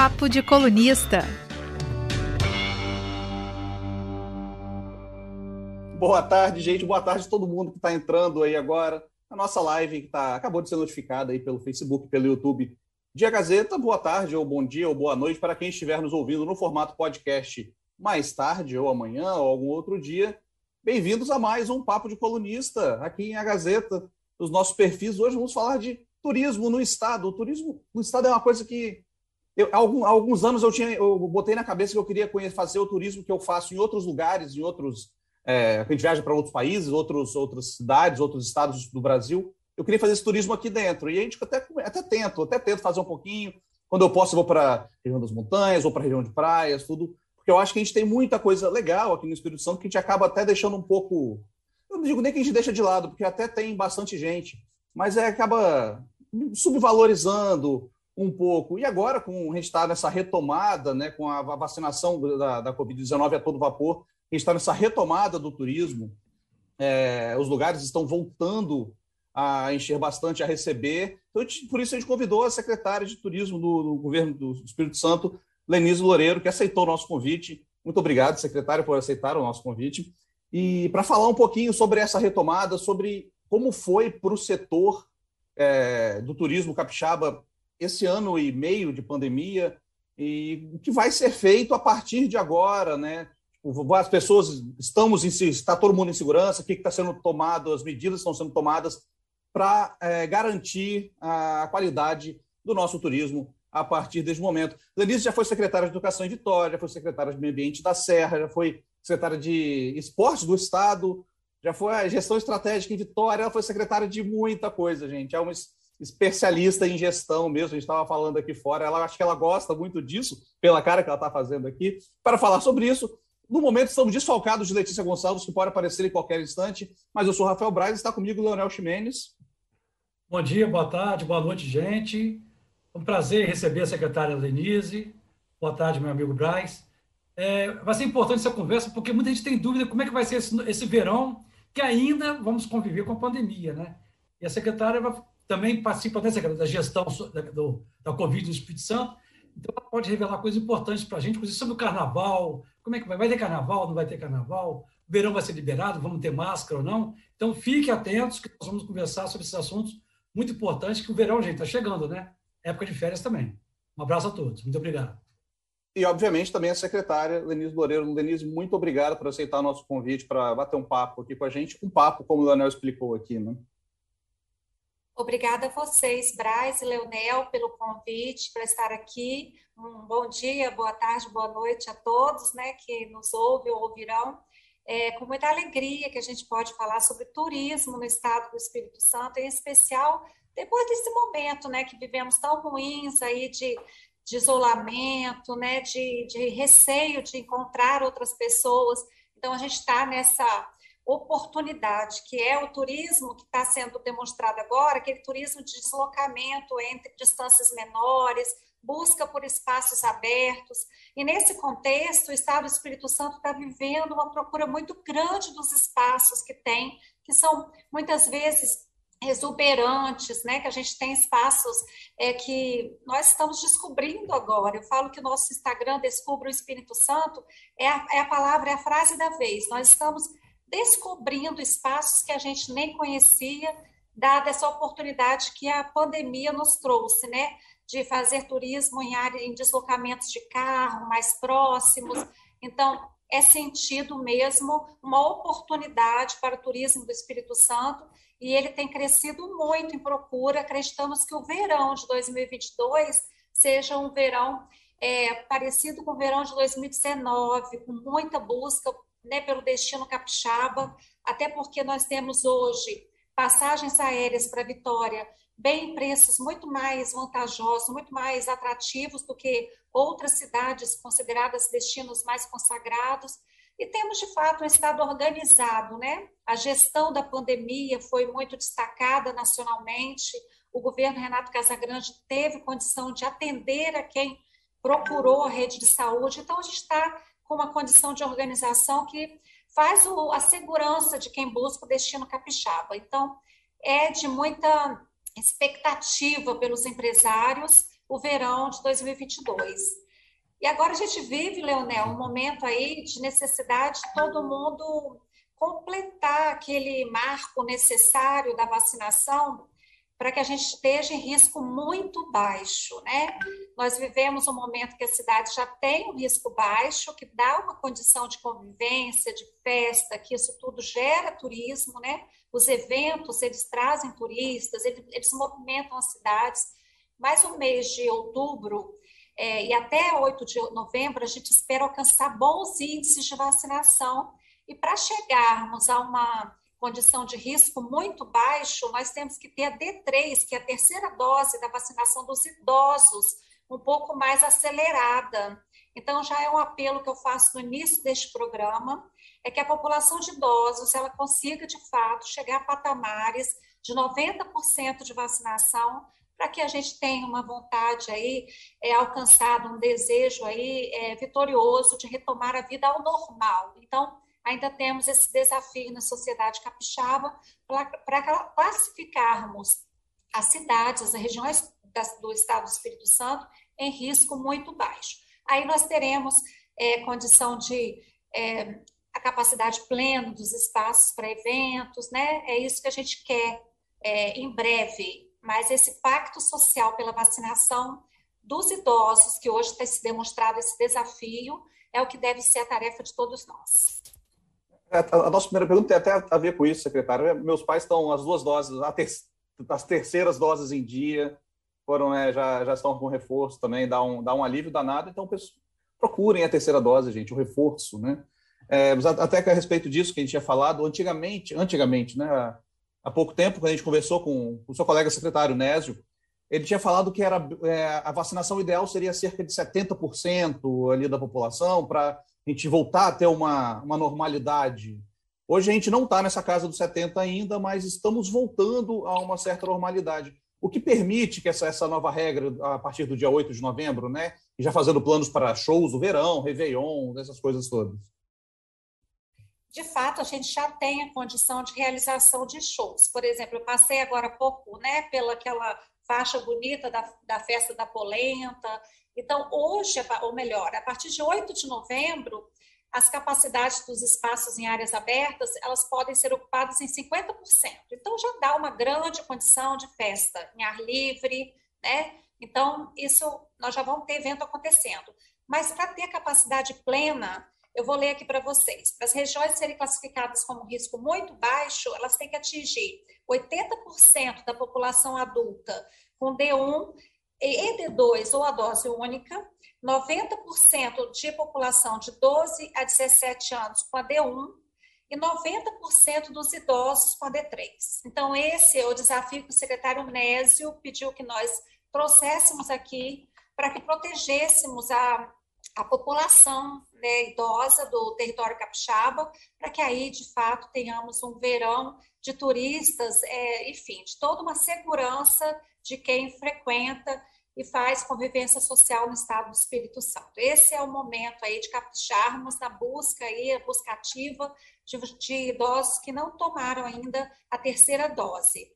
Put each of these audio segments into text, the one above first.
Papo de Colunista. Boa tarde, gente. Boa tarde a todo mundo que está entrando aí agora na nossa live que tá, acabou de ser notificada aí pelo Facebook, pelo YouTube. Dia Gazeta, boa tarde, ou bom dia, ou boa noite para quem estiver nos ouvindo no formato podcast mais tarde, ou amanhã, ou algum outro dia. Bem-vindos a mais um Papo de Colunista aqui em A Gazeta, nos nossos perfis. Hoje vamos falar de turismo no Estado. O turismo no Estado é uma coisa que eu, há, alguns anos eu tinha, eu botei na cabeça que eu queria conhecer, fazer o turismo que eu faço em outros lugares, em outros. É, a gente viaja para outros países, outros, outras cidades, outros estados do Brasil. Eu queria fazer esse turismo aqui dentro. E a gente até, até tento, até tento fazer um pouquinho. Quando eu posso, eu vou para a região das montanhas, ou para a região de praias, tudo. Porque eu acho que a gente tem muita coisa legal aqui no Espírito Santo que a gente acaba até deixando um pouco. Eu não digo nem que a gente deixa de lado, porque até tem bastante gente, mas é, acaba subvalorizando um pouco. E agora, com a gente está nessa retomada, né, com a vacinação da, da Covid-19 a todo vapor, a gente está nessa retomada do turismo, é, os lugares estão voltando a encher bastante, a receber. Então, por isso, a gente convidou a secretária de turismo do, do governo do Espírito Santo, Lenise Loureiro, que aceitou o nosso convite. Muito obrigado, secretária, por aceitar o nosso convite. E para falar um pouquinho sobre essa retomada, sobre como foi para o setor é, do turismo capixaba esse ano e meio de pandemia e o que vai ser feito a partir de agora, né? Tipo, as pessoas estamos em está todo mundo em segurança, o que está sendo tomado, as medidas estão sendo tomadas para é, garantir a qualidade do nosso turismo a partir desse momento. Denise já foi secretária de Educação em Vitória, já foi secretária de Meio Ambiente da Serra, já foi secretária de Esportes do Estado, já foi a gestão estratégica em Vitória, ela foi secretária de muita coisa, gente. É uma especialista em gestão mesmo, a gente estava falando aqui fora. Ela acho que ela gosta muito disso, pela cara que ela está fazendo aqui. Para falar sobre isso, no momento estamos desfalcados de Letícia Gonçalves, que pode aparecer em qualquer instante, mas eu sou Rafael Braz, está comigo Leonel Ximenes. Bom dia, boa tarde, boa noite, gente. É um prazer receber a secretária Denise. Boa tarde, meu amigo Braz. É, vai ser importante essa conversa, porque muita gente tem dúvida como é que vai ser esse, esse verão que ainda vamos conviver com a pandemia, né? E a secretária vai, também participa dessa, da gestão da, do, da Covid no Espírito Santo, então ela pode revelar coisas importantes para a gente, inclusive sobre o carnaval, como é que vai, vai ter carnaval, não vai ter carnaval, o verão vai ser liberado, vamos ter máscara ou não. Então fiquem atentos que nós vamos conversar sobre esses assuntos muito importantes, que o verão, gente, está chegando, né? Época de férias também. Um abraço a todos. Muito obrigado. E, obviamente, também a secretária Denise Loureiro. Denise, muito obrigado por aceitar nosso convite para bater um papo aqui com a gente. Um papo, como o Leonel explicou aqui, né? Obrigada a vocês, Braz e Leonel, pelo convite para estar aqui. Um bom dia, boa tarde, boa noite a todos né, que nos ouvem ou ouvirão. É com muita alegria que a gente pode falar sobre turismo no estado do Espírito Santo, em especial depois desse momento né, que vivemos tão ruins aí de de isolamento, né, de, de receio de encontrar outras pessoas. Então, a gente está nessa oportunidade, que é o turismo que está sendo demonstrado agora, aquele turismo de deslocamento entre distâncias menores, busca por espaços abertos. E nesse contexto, o Estado do Espírito Santo está vivendo uma procura muito grande dos espaços que tem, que são muitas vezes exuberantes, né? Que a gente tem espaços é, que nós estamos descobrindo agora. Eu falo que o nosso Instagram Descubra o Espírito Santo é a, é a palavra, é a frase da vez. Nós estamos descobrindo espaços que a gente nem conhecia, dada essa oportunidade que a pandemia nos trouxe, né? De fazer turismo em área, em deslocamentos de carro mais próximos. Então, é sentido mesmo uma oportunidade para o turismo do Espírito Santo e ele tem crescido muito em procura. Acreditamos que o verão de 2022 seja um verão é, parecido com o verão de 2019, com muita busca né, pelo destino capixaba, até porque nós temos hoje passagens aéreas para Vitória bem preços muito mais vantajosos, muito mais atrativos do que outras cidades consideradas destinos mais consagrados. E temos, de fato, um Estado organizado, né? A gestão da pandemia foi muito destacada nacionalmente. O governo Renato Casagrande teve condição de atender a quem procurou a rede de saúde. Então, a gente está com uma condição de organização que faz o, a segurança de quem busca o destino capixaba. Então, é de muita expectativa pelos empresários o verão de 2022. E agora a gente vive, Leonel, um momento aí de necessidade de todo mundo completar aquele marco necessário da vacinação para que a gente esteja em risco muito baixo, né? Nós vivemos um momento que a cidade já tem um risco baixo, que dá uma condição de convivência, de festa, que isso tudo gera turismo, né? Os eventos, eles trazem turistas, eles, eles movimentam as cidades. Mas o mês de outubro é, e até 8 de novembro, a gente espera alcançar bons índices de vacinação. E para chegarmos a uma condição de risco muito baixo, nós temos que ter a D3, que é a terceira dose da vacinação dos idosos, um pouco mais acelerada. Então, já é um apelo que eu faço no início deste programa, é que a população de idosos ela consiga, de fato, chegar a patamares de 90% de vacinação, para que a gente tenha uma vontade aí, é, alcançado um desejo aí é, vitorioso de retomar a vida ao normal. Então, ainda temos esse desafio na sociedade capixaba para classificarmos as cidades, as regiões do estado do Espírito Santo em risco muito baixo. Aí nós teremos é, condição de é, a capacidade plena dos espaços para eventos, né? É isso que a gente quer é, em breve. Mas esse pacto social pela vacinação dos idosos, que hoje tem se demonstrado esse desafio, é o que deve ser a tarefa de todos nós. É, a nossa primeira pergunta tem até a ver com isso, secretário. É, meus pais estão as duas doses, as terceiras doses em dia, foram né, já, já estão com reforço também, dá um, dá um alívio danado, então procurem a terceira dose, gente, o reforço, né? É, até que a respeito disso que a gente tinha falado, antigamente, antigamente, né, há pouco tempo, quando a gente conversou com o seu colega secretário Nésio, ele tinha falado que era, é, a vacinação ideal seria cerca de 70% ali da população para a gente voltar a ter uma, uma normalidade. Hoje a gente não está nessa casa dos 70 ainda, mas estamos voltando a uma certa normalidade. O que permite que essa, essa nova regra, a partir do dia 8 de novembro, né? E já fazendo planos para shows do verão, Réveillon, essas coisas todas. De fato, a gente já tem a condição de realização de shows. Por exemplo, eu passei agora há pouco, né, pela aquela faixa bonita da, da festa da polenta, então, hoje, ou melhor, a partir de 8 de novembro, as capacidades dos espaços em áreas abertas, elas podem ser ocupadas em 50%. Então, já dá uma grande condição de festa em ar livre, né? Então, isso, nós já vamos ter evento acontecendo. Mas, para ter capacidade plena, eu vou ler aqui para vocês. Para as regiões serem classificadas como risco muito baixo, elas têm que atingir 80% da população adulta com D1 ED2 ou a dose única, 90% de população de 12 a 17 anos com a D1 e 90% dos idosos com a D3. Então, esse é o desafio que o secretário Nésio pediu que nós trouxéssemos aqui para que protegêssemos a, a população né, idosa do território capixaba, para que aí, de fato, tenhamos um verão de turistas, é, enfim, de toda uma segurança de quem frequenta e faz convivência social no estado do Espírito Santo. Esse é o momento aí de capricharmos na busca aí, a busca ativa de, de idosos que não tomaram ainda a terceira dose.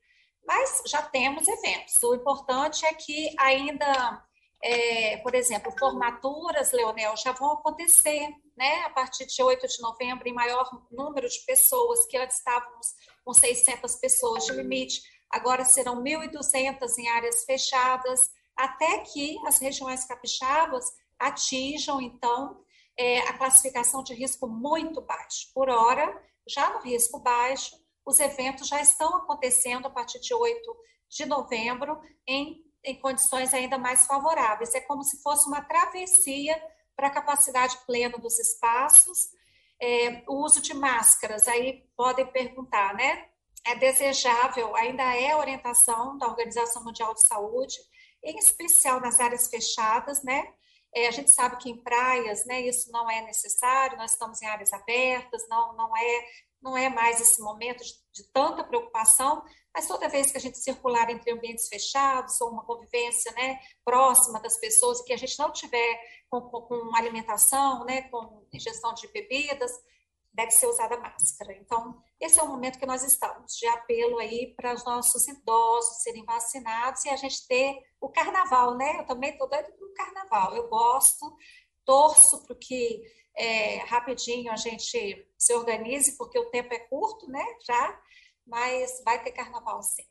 Mas já temos eventos. O importante é que ainda, é, por exemplo, formaturas, Leonel, já vão acontecer, né? A partir de 8 de novembro, em maior número de pessoas, que antes estávamos com 600 pessoas de limite, agora serão 1.200 em áreas fechadas, até que as regiões capixabas atinjam, então, é, a classificação de risco muito baixo. Por hora, já no risco baixo, os eventos já estão acontecendo a partir de 8 de novembro em, em condições ainda mais favoráveis. É como se fosse uma travessia para a capacidade plena dos espaços. É, o uso de máscaras, aí podem perguntar, né? é desejável, ainda é orientação da Organização Mundial de Saúde, em especial nas áreas fechadas, né? É, a gente sabe que em praias, né, isso não é necessário, nós estamos em áreas abertas, não, não, é, não é mais esse momento de, de tanta preocupação, mas toda vez que a gente circular entre ambientes fechados ou uma convivência né, próxima das pessoas que a gente não tiver com, com, com alimentação, né, com ingestão de bebidas, deve ser usada máscara. Então, esse é o momento que nós estamos, de apelo aí para os nossos idosos serem vacinados e a gente ter o carnaval, né? Eu também estou doida para o carnaval. Eu gosto, torço para que é, rapidinho a gente se organize, porque o tempo é curto, né? Já, mas vai ter carnaval sim.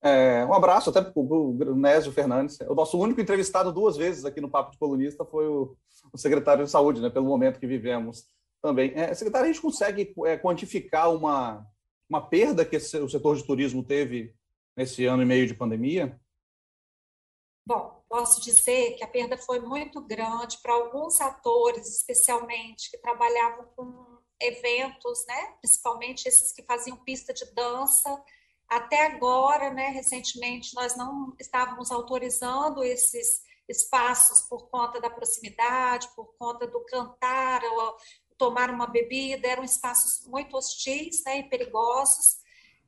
É, um abraço até para o Nésio Fernandes. O nosso único entrevistado duas vezes aqui no Papo de Colunista foi o, o secretário de Saúde, né, pelo momento que vivemos também. É, secretário, a gente consegue é, quantificar uma, uma perda que esse, o setor de turismo teve nesse ano e meio de pandemia? Bom, posso dizer que a perda foi muito grande para alguns atores, especialmente que trabalhavam com eventos, né? principalmente esses que faziam pista de dança. Até agora, né, recentemente, nós não estávamos autorizando esses espaços por conta da proximidade, por conta do cantar, ou tomar uma bebida, eram espaços muito hostis né, e perigosos.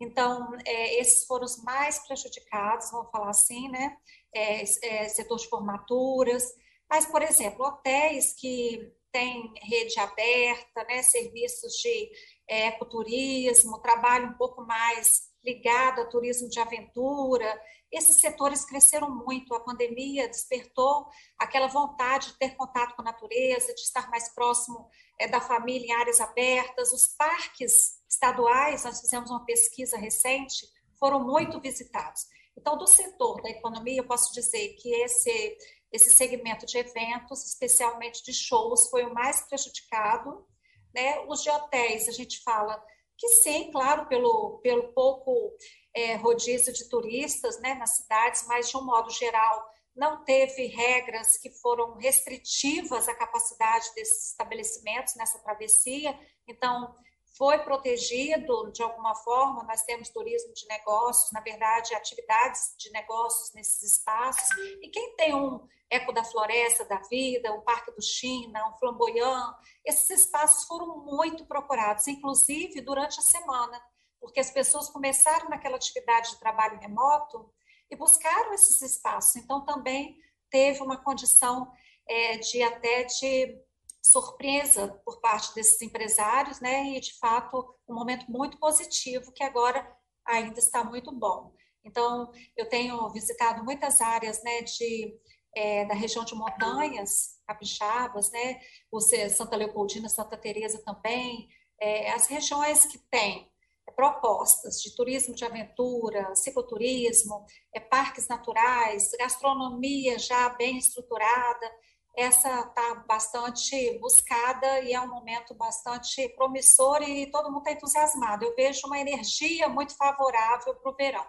Então, é, esses foram os mais prejudicados, vamos falar assim, né? É, é, setor de formaturas. Mas, por exemplo, hotéis que têm rede aberta, né, serviços de é, ecoturismo, trabalho um pouco mais ligado a turismo de aventura, esses setores cresceram muito. A pandemia despertou aquela vontade de ter contato com a natureza, de estar mais próximo é, da família em áreas abertas. Os parques estaduais, nós fizemos uma pesquisa recente, foram muito visitados. Então, do setor da economia, eu posso dizer que esse, esse segmento de eventos, especialmente de shows, foi o mais prejudicado. Né? Os de hotéis, a gente fala que sim, claro, pelo, pelo pouco é, rodízio de turistas né, nas cidades, mas de um modo geral não teve regras que foram restritivas à capacidade desses estabelecimentos nessa travessia, então foi protegido de alguma forma. Nós temos turismo de negócios, na verdade, atividades de negócios nesses espaços. E quem tem um Eco da Floresta da Vida, o Parque do China, um Flamboyant, esses espaços foram muito procurados, inclusive durante a semana, porque as pessoas começaram naquela atividade de trabalho remoto e buscaram esses espaços. Então, também teve uma condição é, de até de surpresa por parte desses empresários, né? E, de fato, um momento muito positivo que agora ainda está muito bom. Então, eu tenho visitado muitas áreas, né, de, é, da região de montanhas, capixabas, né, o Santa Leopoldina, Santa Teresa também, é, as regiões que têm propostas de turismo de aventura, cicloturismo, é, parques naturais, gastronomia já bem estruturada. Essa está bastante buscada e é um momento bastante promissor e todo mundo está entusiasmado. Eu vejo uma energia muito favorável para o verão.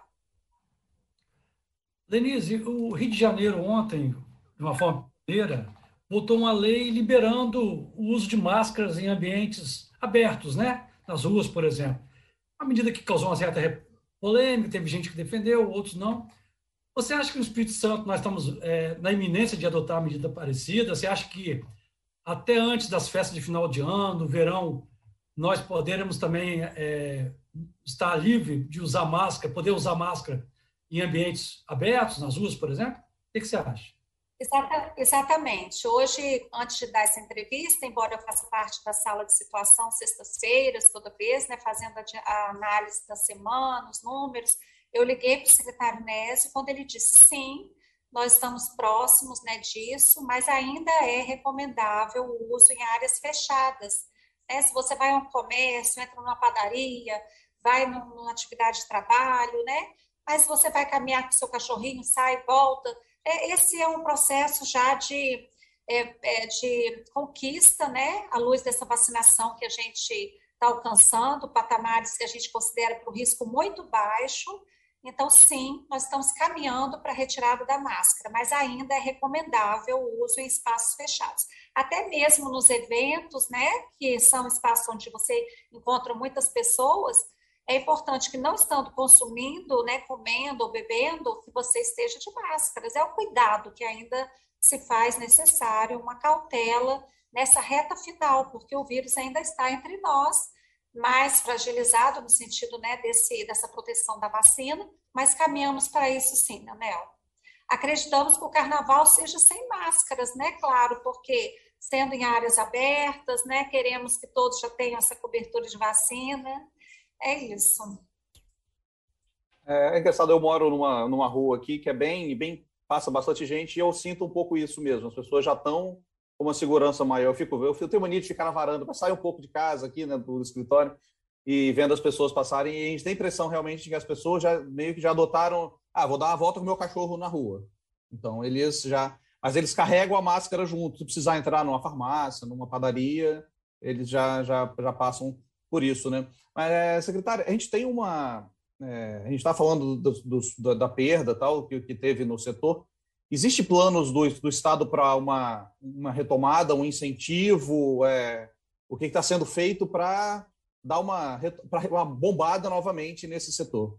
Denise, o Rio de Janeiro ontem, de uma forma primeira, votou uma lei liberando o uso de máscaras em ambientes abertos, né? Nas ruas, por exemplo uma medida que causou uma certa polêmica, teve gente que defendeu, outros não. Você acha que no Espírito Santo nós estamos é, na iminência de adotar uma medida parecida? Você acha que até antes das festas de final de ano, verão, nós poderemos também é, estar livre de usar máscara, poder usar máscara em ambientes abertos, nas ruas, por exemplo? O que você acha? Exata, exatamente. Hoje, antes de dar essa entrevista, embora eu faça parte da sala de situação sextas-feiras, toda vez, né, fazendo a, a, análise da semana, os números, eu liguei para o secretário Nésio quando ele disse sim, nós estamos próximos né, disso, mas ainda é recomendável o uso em áreas fechadas. Né? Se você vai a um comércio, entra numa padaria, vai numa atividade de trabalho, né? Mas você vai caminhar com seu cachorrinho, sai, volta é, esse é um processo já de, é, é, de conquista, né, à luz dessa vacinação que a gente está alcançando, patamares que a gente considera para o risco muito baixo. Então, sim, nós estamos caminhando para a retirada da máscara, mas ainda é recomendável o uso em espaços fechados. Até mesmo nos eventos, né, que são espaços onde você encontra muitas pessoas, é importante que não estando consumindo, né, comendo ou bebendo, que você esteja de máscaras. É o cuidado que ainda se faz necessário, uma cautela nessa reta final, porque o vírus ainda está entre nós, mais fragilizado no sentido né, desse, dessa proteção da vacina, mas caminhamos para isso sim, né, Nel? Acreditamos que o carnaval seja sem máscaras, né? Claro, porque sendo em áreas abertas, né? Queremos que todos já tenham essa cobertura de vacina. É isso. É, é engraçado, eu moro numa, numa rua aqui que é bem, bem, passa bastante gente e eu sinto um pouco isso mesmo. As pessoas já estão uma segurança maior. Eu fico, eu tenho mania de ficar na varanda para sair um pouco de casa aqui, né, do escritório e vendo as pessoas passarem. E a gente tem a impressão realmente de que as pessoas já meio que já adotaram, ah, vou dar uma volta com o meu cachorro na rua. Então eles já, mas eles carregam a máscara junto. Se precisar entrar numa farmácia, numa padaria, eles já já, já passam por isso, né? Mas, é, secretária, a gente tem uma é, a gente está falando do, do, do, da perda tal que, que teve no setor. Existe planos do, do Estado para uma, uma retomada, um incentivo? É, o que está sendo feito para dar uma, uma bombada novamente nesse setor?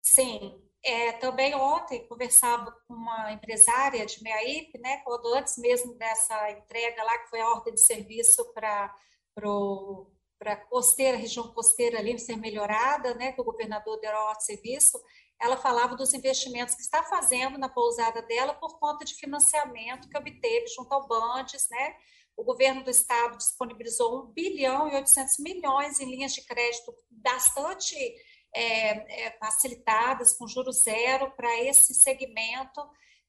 Sim. É, também ontem conversava com uma empresária de Meaípe, né, quando antes mesmo dessa entrega lá, que foi a ordem de serviço para para a costeira, região costeira ali ser melhorada, né, que o governador deu ao serviço, ela falava dos investimentos que está fazendo na pousada dela por conta de financiamento que obteve junto ao Bandes, né? O governo do estado disponibilizou 1 bilhão e 800 milhões em linhas de crédito bastante é, é, facilitadas, com juros zero, para esse segmento,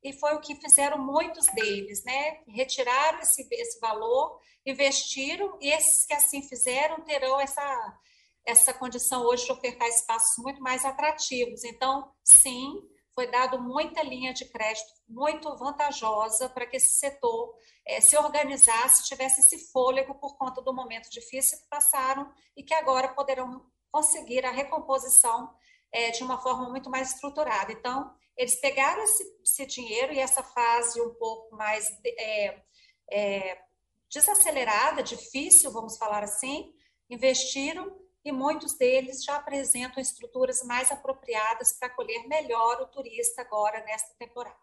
e foi o que fizeram muitos deles, né? Retiraram esse, esse valor investiram e esses que assim fizeram terão essa, essa condição hoje de ofertar espaços muito mais atrativos. Então, sim, foi dado muita linha de crédito muito vantajosa para que esse setor é, se organizasse, tivesse esse fôlego por conta do momento difícil que passaram e que agora poderão conseguir a recomposição é, de uma forma muito mais estruturada. Então, eles pegaram esse, esse dinheiro e essa fase um pouco mais é, é, desacelerada, difícil, vamos falar assim, investiram e muitos deles já apresentam estruturas mais apropriadas para acolher melhor o turista agora nesta temporada.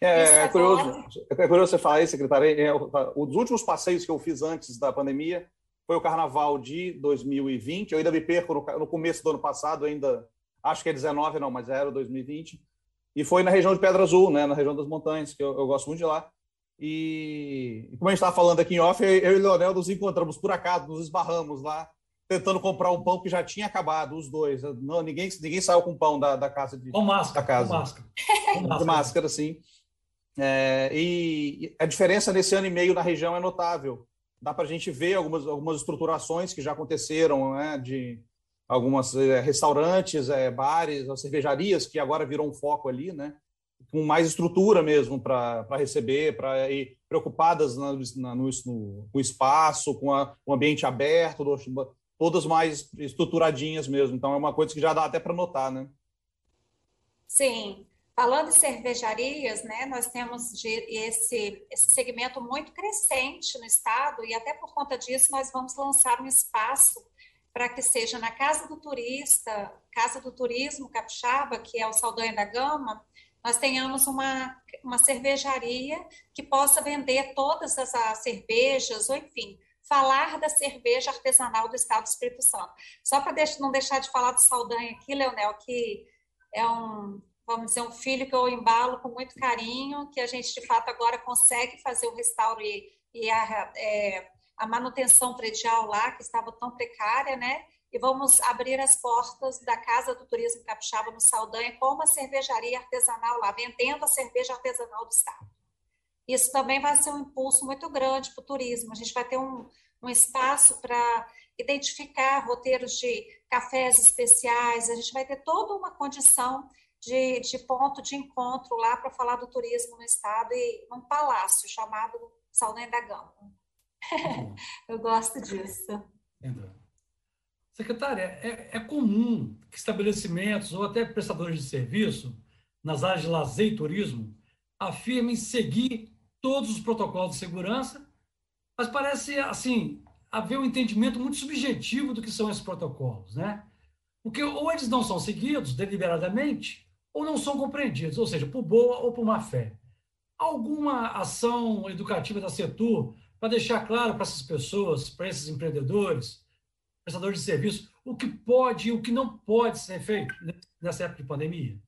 É, é, é curioso, é curioso você falar isso, secretária. É, os últimos passeios que eu fiz antes da pandemia foi o Carnaval de 2020. Eu ainda me perco no, no começo do ano passado, ainda acho que é 19, não, mas era 2020. E foi na região de Pedra Azul, né, na região das montanhas, que eu, eu gosto muito de lá. E, como a gente estava falando aqui em off, eu e o Leonel nos encontramos por acaso, nos esbarramos lá, tentando comprar um pão que já tinha acabado, os dois. Não, ninguém, ninguém saiu com pão da, da casa. De, com máscara. Da casa. Com máscara. Com máscara, máscara sim. É, e a diferença nesse ano e meio na região é notável. Dá para a gente ver algumas, algumas estruturações que já aconteceram, né, de algumas é, restaurantes, é, bares, cervejarias, que agora virou um foco ali, né? com mais estrutura mesmo para receber, para ir preocupadas na, na, no, no, espaço, com a, o ambiente aberto, todas mais estruturadinhas mesmo. Então é uma coisa que já dá até para notar, né? Sim. Falando em cervejarias, né, nós temos esse, esse segmento muito crescente no estado e até por conta disso nós vamos lançar um espaço para que seja na Casa do Turista, Casa do Turismo Capixaba, que é o Saldanha da Gama, nós tenhamos uma, uma cervejaria que possa vender todas as, as cervejas, ou enfim, falar da cerveja artesanal do Estado do Espírito Santo. Só para não deixar de falar do Saldanha aqui, Leonel, que é um, vamos dizer, um filho que eu embalo com muito carinho, que a gente, de fato, agora consegue fazer o restauro e, e a, é, a manutenção predial lá, que estava tão precária, né? e vamos abrir as portas da Casa do Turismo Capixaba no Saldanha com uma cervejaria artesanal lá, vendendo a cerveja artesanal do Estado. Isso também vai ser um impulso muito grande para o turismo. A gente vai ter um, um espaço para identificar roteiros de cafés especiais, a gente vai ter toda uma condição de, de ponto de encontro lá para falar do turismo no Estado e num palácio chamado Saldanha da Gama. Eu gosto disso. Entendi. Secretária, é, é comum que estabelecimentos ou até prestadores de serviço nas áreas de lazer e turismo afirmem seguir todos os protocolos de segurança, mas parece, assim, haver um entendimento muito subjetivo do que são esses protocolos, né? Porque ou eles não são seguidos deliberadamente, ou não são compreendidos, ou seja, por boa ou por má fé. Alguma ação educativa da Setur para deixar claro para essas pessoas, para esses empreendedores, prestador de serviço, o que pode e o que não pode ser feito nessa época de pandemia?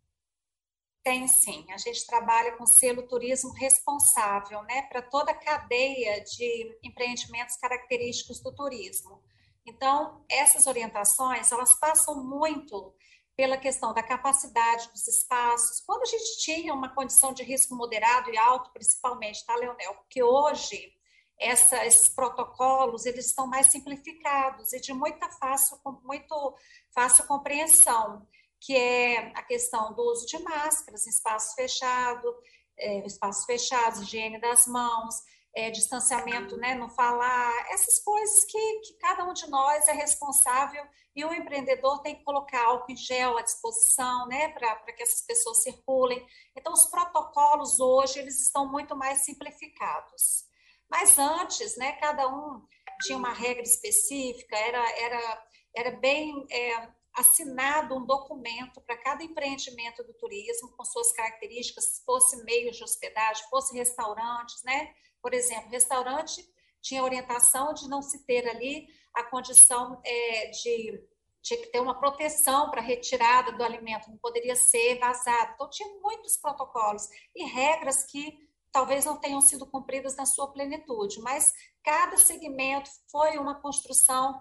Tem sim. A gente trabalha com selo turismo responsável, né, para toda a cadeia de empreendimentos característicos do turismo. Então, essas orientações, elas passam muito pela questão da capacidade dos espaços. Quando a gente tinha uma condição de risco moderado e alto, principalmente, tá, Leonel? Porque hoje essa, esses protocolos eles estão mais simplificados e de muita fácil, muito fácil compreensão, que é a questão do uso de máscaras em espaço fechado, é, espaços fechados, higiene das mãos, é, distanciamento, né, não falar, essas coisas que, que cada um de nós é responsável e o empreendedor tem que colocar álcool em gel à disposição, né, para que essas pessoas circulem. Então, os protocolos hoje, eles estão muito mais simplificados. Mas antes, né, cada um tinha uma regra específica, era, era, era bem é, assinado um documento para cada empreendimento do turismo, com suas características, fosse meios de hospedagem, fosse restaurantes, né? Por exemplo, restaurante tinha orientação de não se ter ali a condição é, de tinha que ter uma proteção para retirada do alimento, não poderia ser vazado. Então, tinha muitos protocolos e regras que talvez não tenham sido cumpridas na sua plenitude, mas cada segmento foi uma construção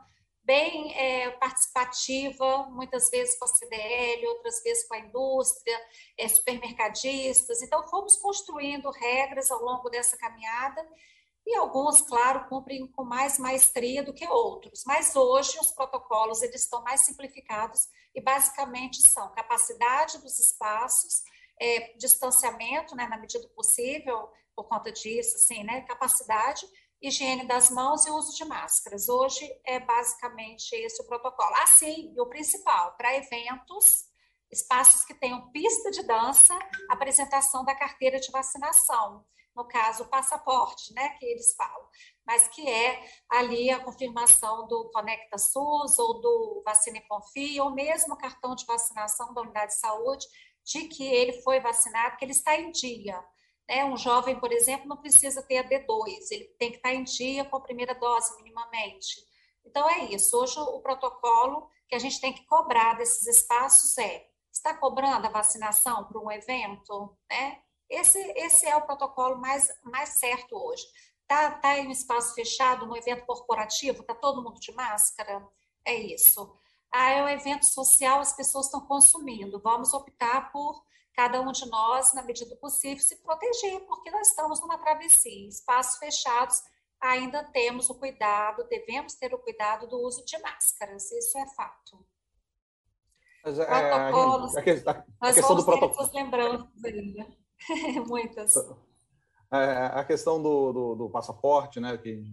bem é, participativa, muitas vezes com a CDL, outras vezes com a indústria, é, supermercadistas. Então, fomos construindo regras ao longo dessa caminhada e alguns, claro, cumprem com mais maestria do que outros. Mas hoje os protocolos eles estão mais simplificados e basicamente são capacidade dos espaços, é, distanciamento, né, na medida possível, por conta disso, assim, né, capacidade higiene das mãos e uso de máscaras. Hoje é basicamente esse o protocolo. Assim, e o principal, para eventos, espaços que tenham pista de dança, apresentação da carteira de vacinação, no caso, o passaporte, né, que eles falam, mas que é ali a confirmação do Conecta SUS ou do Vacina e Confia, ou mesmo cartão de vacinação da unidade de saúde, de que ele foi vacinado, que ele está em dia. Né? Um jovem, por exemplo, não precisa ter a D2, ele tem que estar em dia com a primeira dose, minimamente. Então, é isso. Hoje, o protocolo que a gente tem que cobrar desses espaços é: está cobrando a vacinação para um evento? Né? Esse, esse é o protocolo mais, mais certo hoje. Está tá em um espaço fechado, no evento corporativo, está todo mundo de máscara? É isso. Ah, é um evento social, as pessoas estão consumindo. Vamos optar por cada um de nós, na medida do possível, se proteger, porque nós estamos numa travessia, espaços fechados, ainda temos o cuidado, devemos ter o cuidado do uso de máscaras, isso é fato. Mas, é, Protocolos, a, a, a, a questão do protocolo. lembranças ainda, muitas. É, a questão do, do, do passaporte, né, que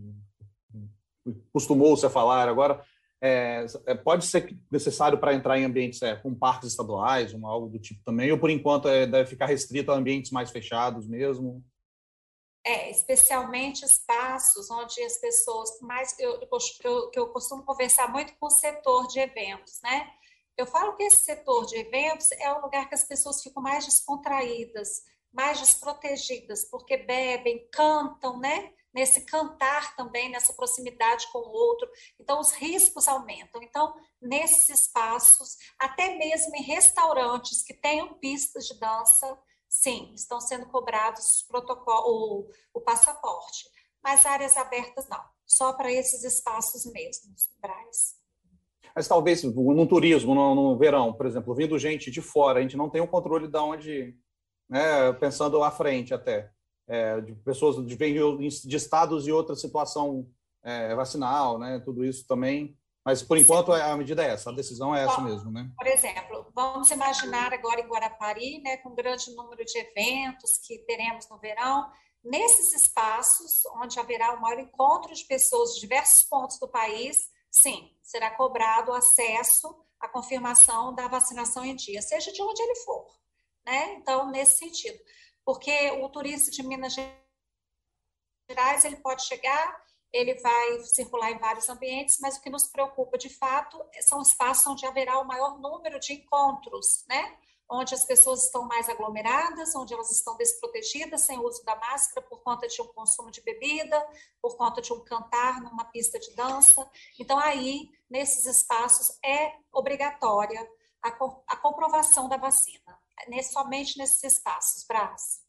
costumou-se a falar agora, é, é, pode ser necessário para entrar em ambientes é, com parques estaduais, uma, algo do tipo também, ou por enquanto é, deve ficar restrito a ambientes mais fechados mesmo? É, especialmente espaços onde as pessoas, mais eu, eu, eu costumo conversar muito com o setor de eventos, né? Eu falo que esse setor de eventos é o lugar que as pessoas ficam mais descontraídas, mais desprotegidas, porque bebem, cantam, né? Nesse cantar também, nessa proximidade com o outro. Então, os riscos aumentam. Então, nesses espaços, até mesmo em restaurantes que tenham pistas de dança, sim, estão sendo cobrados protocolo, o, o passaporte. Mas áreas abertas, não. Só para esses espaços mesmos, Braz. Mas talvez no turismo, no, no, verão, por exemplo, vindo gente de fora, a gente não tem o controle de onde, né, pensando à frente até é, de pessoas de, de estados e outra situação é, vacinal, né? Tudo isso também. Mas, por enquanto, a medida é essa, a decisão é essa mesmo, né? Por exemplo, vamos imaginar agora em Guarapari, né, com um grande número de eventos que teremos no verão, nesses espaços onde haverá o maior encontro de pessoas de diversos pontos do país, sim, será cobrado acesso à confirmação da vacinação em dia, seja de onde ele for, né? Então, nesse sentido porque o turista de Minas Gerais ele pode chegar, ele vai circular em vários ambientes, mas o que nos preocupa de fato são espaços onde haverá o maior número de encontros, né? Onde as pessoas estão mais aglomeradas, onde elas estão desprotegidas, sem uso da máscara, por conta de um consumo de bebida, por conta de um cantar numa pista de dança. Então, aí, nesses espaços, é obrigatória a, a comprovação da vacina nesse, somente nesses espaços, Brás.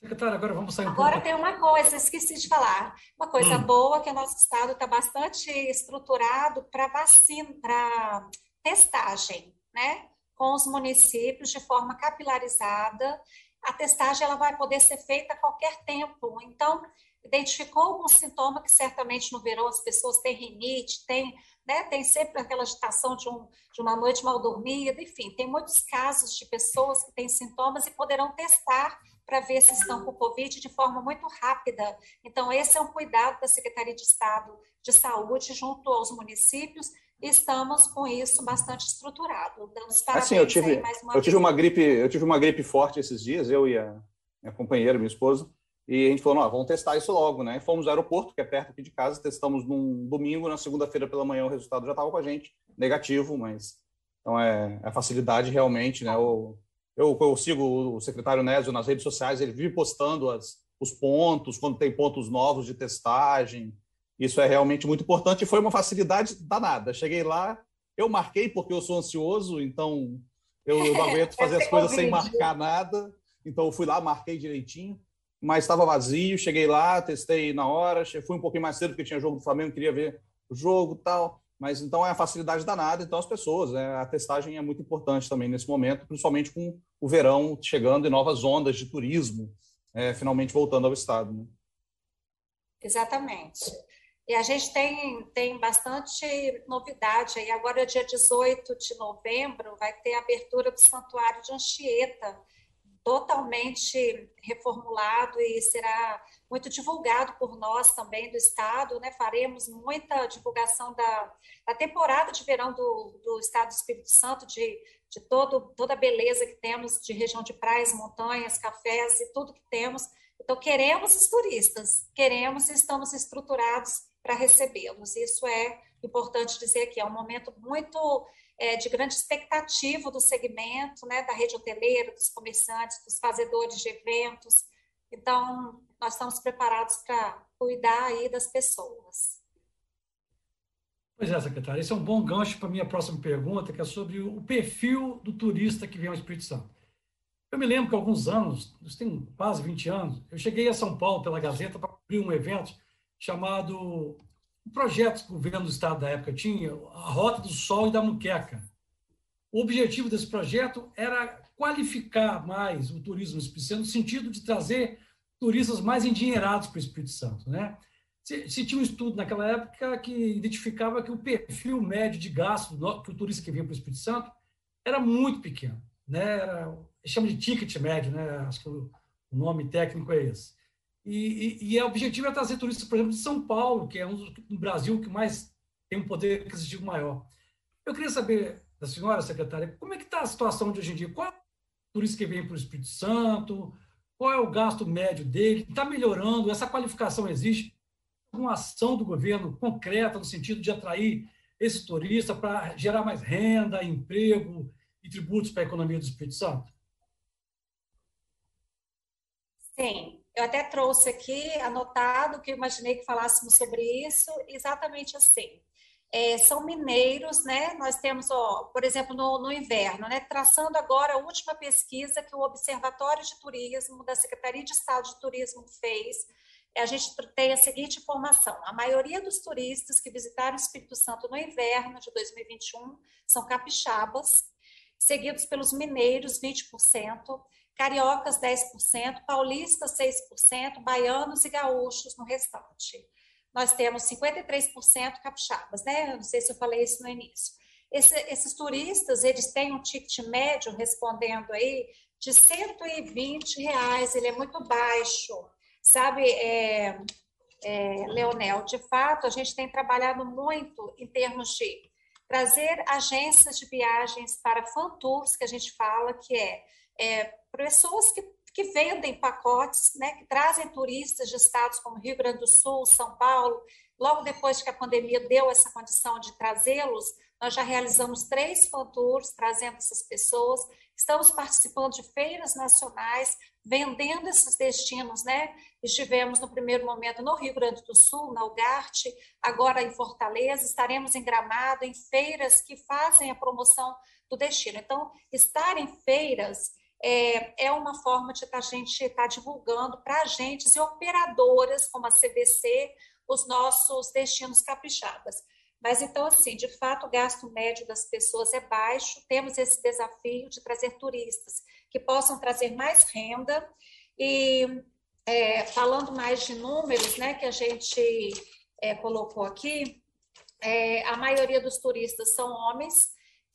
Secretária, agora vamos sair um Agora pouco. tem uma coisa, esqueci de falar. Uma coisa hum. boa que o nosso estado está bastante estruturado para vacina, para testagem, né? Com os municípios de forma capilarizada. A testagem ela vai poder ser feita a qualquer tempo. Então, identificou algum sintoma que certamente no verão as pessoas têm rinite, tem, né, tem sempre aquela agitação de, um, de uma noite mal dormida, enfim, tem muitos casos de pessoas que têm sintomas e poderão testar para ver se estão com Covid de forma muito rápida. Então, esse é um cuidado da Secretaria de Estado de Saúde junto aos municípios estamos com isso bastante estruturado. Dando assim, eu tive, eu tive uma gripe, eu tive uma gripe forte esses dias, eu e a minha companheira, minha esposa, e a gente falou, vamos testar isso logo, né? Fomos ao aeroporto, que é perto aqui de casa, testamos num domingo, na segunda-feira pela manhã o resultado já estava com a gente, negativo, mas então é, é a facilidade realmente, né? Eu, eu, eu, sigo o secretário Nésio nas redes sociais, ele vive postando as, os pontos, quando tem pontos novos de testagem, isso é realmente muito importante e foi uma facilidade danada. Cheguei lá, eu marquei porque eu sou ansioso, então eu não aguento fazer as coisas sem marcar nada, então eu fui lá, marquei direitinho mas estava vazio. Cheguei lá, testei na hora, fui um pouquinho mais cedo porque tinha jogo do Flamengo, queria ver o jogo tal. Mas então é a facilidade danada, então as pessoas, né? a testagem é muito importante também nesse momento, principalmente com o verão chegando e novas ondas de turismo é, finalmente voltando ao estado. Né? Exatamente. E a gente tem, tem bastante novidade aí. Agora, dia 18 de novembro, vai ter a abertura do Santuário de Anchieta, totalmente reformulado e será muito divulgado por nós também do Estado, né? Faremos muita divulgação da, da temporada de verão do, do Estado do Espírito Santo, de, de todo, toda a beleza que temos de região de praias, montanhas, cafés e tudo que temos. Então, queremos os turistas, queremos e estamos estruturados para recebê-los. Isso é importante dizer aqui, é um momento muito é, de grande expectativa do segmento, né, da rede hoteleira, dos comerciantes, dos fazedores de eventos. Então, nós estamos preparados para cuidar aí das pessoas. Pois é, secretária, esse é um bom gancho para a minha próxima pergunta, que é sobre o perfil do turista que vem ao Espírito Santo. Eu me lembro que há alguns anos, isso tem quase 20 anos, eu cheguei a São Paulo pela Gazeta para cobrir um evento chamado projetos que o governo do estado da época tinha, a Rota do Sol e da Muqueca. O objetivo desse projeto era qualificar mais o turismo espírito no sentido de trazer turistas mais endinheirados para o Espírito Santo. Né? Se, se, tinha um estudo naquela época que identificava que o perfil médio de gasto que o turista que vinha para o Espírito Santo era muito pequeno. Né? Era, chama de ticket médio, né? acho que o nome técnico é esse. E, e, e o objetivo é trazer turistas, por exemplo, de São Paulo, que é um do Brasil que mais tem um poder aquisitivo maior. Eu queria saber da senhora secretária, como é que está a situação de hoje em dia? Qual é o turista que vem para o Espírito Santo? Qual é o gasto médio dele? Está melhorando? Essa qualificação existe? Uma ação do governo concreta no sentido de atrair esse turista para gerar mais renda, emprego e tributos para a economia do Espírito Santo? Sim, eu até trouxe aqui, anotado, que eu imaginei que falássemos sobre isso, exatamente assim. É, são mineiros, né? Nós temos, ó, por exemplo, no, no, inverno, né? Traçando agora a última pesquisa que o Observatório de Turismo da Secretaria de Estado de Turismo fez, a gente tem a seguinte informação: a maioria dos turistas que visitaram o Espírito Santo no inverno de 2021 são capixabas, seguidos pelos mineiros, 20%, cariocas 10%, paulistas 6%, baianos e gaúchos no restante. Nós temos 53% capixabas, né? Não sei se eu falei isso no início. Esse, esses turistas, eles têm um ticket médio, respondendo aí, de 120 reais, ele é muito baixo. Sabe, é, é, Leonel, de fato, a gente tem trabalhado muito em termos de trazer agências de viagens para fan tours, que a gente fala que é é, pessoas que, que vendem pacotes, né, que trazem turistas de estados como Rio Grande do Sul, São Paulo. Logo depois que a pandemia deu essa condição de trazê-los, nós já realizamos três tours trazendo essas pessoas. Estamos participando de feiras nacionais, vendendo esses destinos, né? Estivemos no primeiro momento no Rio Grande do Sul, na Ugarte, agora em Fortaleza, estaremos em Gramado, em feiras que fazem a promoção do destino. Então, estar em feiras é, é uma forma de a gente estar tá divulgando para agentes e operadoras como a CBC os nossos destinos capixabas. Mas então, assim, de fato, o gasto médio das pessoas é baixo, temos esse desafio de trazer turistas que possam trazer mais renda. E é, falando mais de números, né, que a gente é, colocou aqui, é, a maioria dos turistas são homens,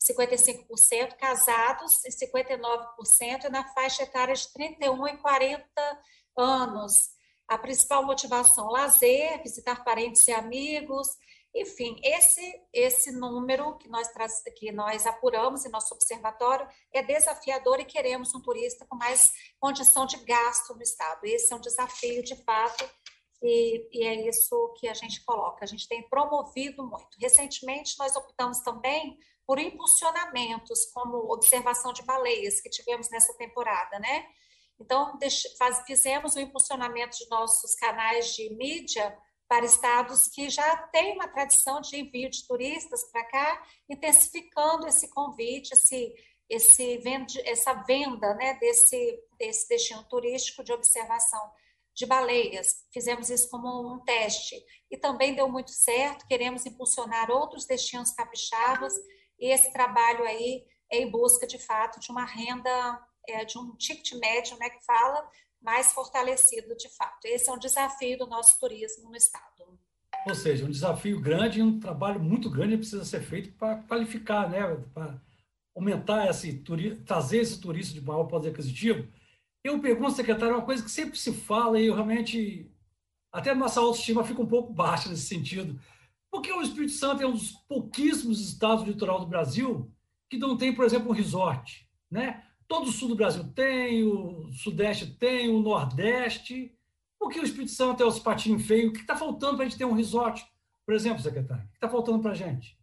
55%, casados, 59%, e na faixa etária de 31 e 40 anos. A principal motivação, lazer, visitar parentes e amigos, enfim, esse, esse número que nós, que nós apuramos em nosso observatório é desafiador e queremos um turista com mais condição de gasto no Estado. Esse é um desafio, de fato, e, e, é isso que a gente coloca. A gente tem promovido muito. Recentemente, nós optamos também por impulsionamentos, como observação de baleias, que tivemos nessa temporada, né? Então, faz, fizemos o impulsionamento de nossos canais de mídia para estados que já têm uma tradição de envio de turistas para cá, intensificando esse convite, esse, esse vende, essa venda né, desse, desse destino turístico de observação de baleias. Fizemos isso como um teste e também deu muito certo. Queremos impulsionar outros destinos capixabas e esse trabalho aí é em busca, de fato, de uma renda, é, de um ticket médio, né, que fala, mais fortalecido de fato. Esse é um desafio do nosso turismo no Estado. Ou seja, um desafio grande um trabalho muito grande precisa ser feito para qualificar, né? para aumentar esse turismo, trazer esse turista de maior poder aquisitivo. Eu pergunto, secretário, uma coisa que sempre se fala e eu realmente, até a nossa autoestima fica um pouco baixa nesse sentido. Porque o Espírito Santo é um dos pouquíssimos estados do litoral do Brasil que não tem, por exemplo, um resort, né? Todo o sul do Brasil tem, o sudeste tem, o nordeste. Por que o Espírito Santo é os patinhos feios? O que está faltando para a gente ter um resort, por exemplo, secretário? O que está faltando para a gente?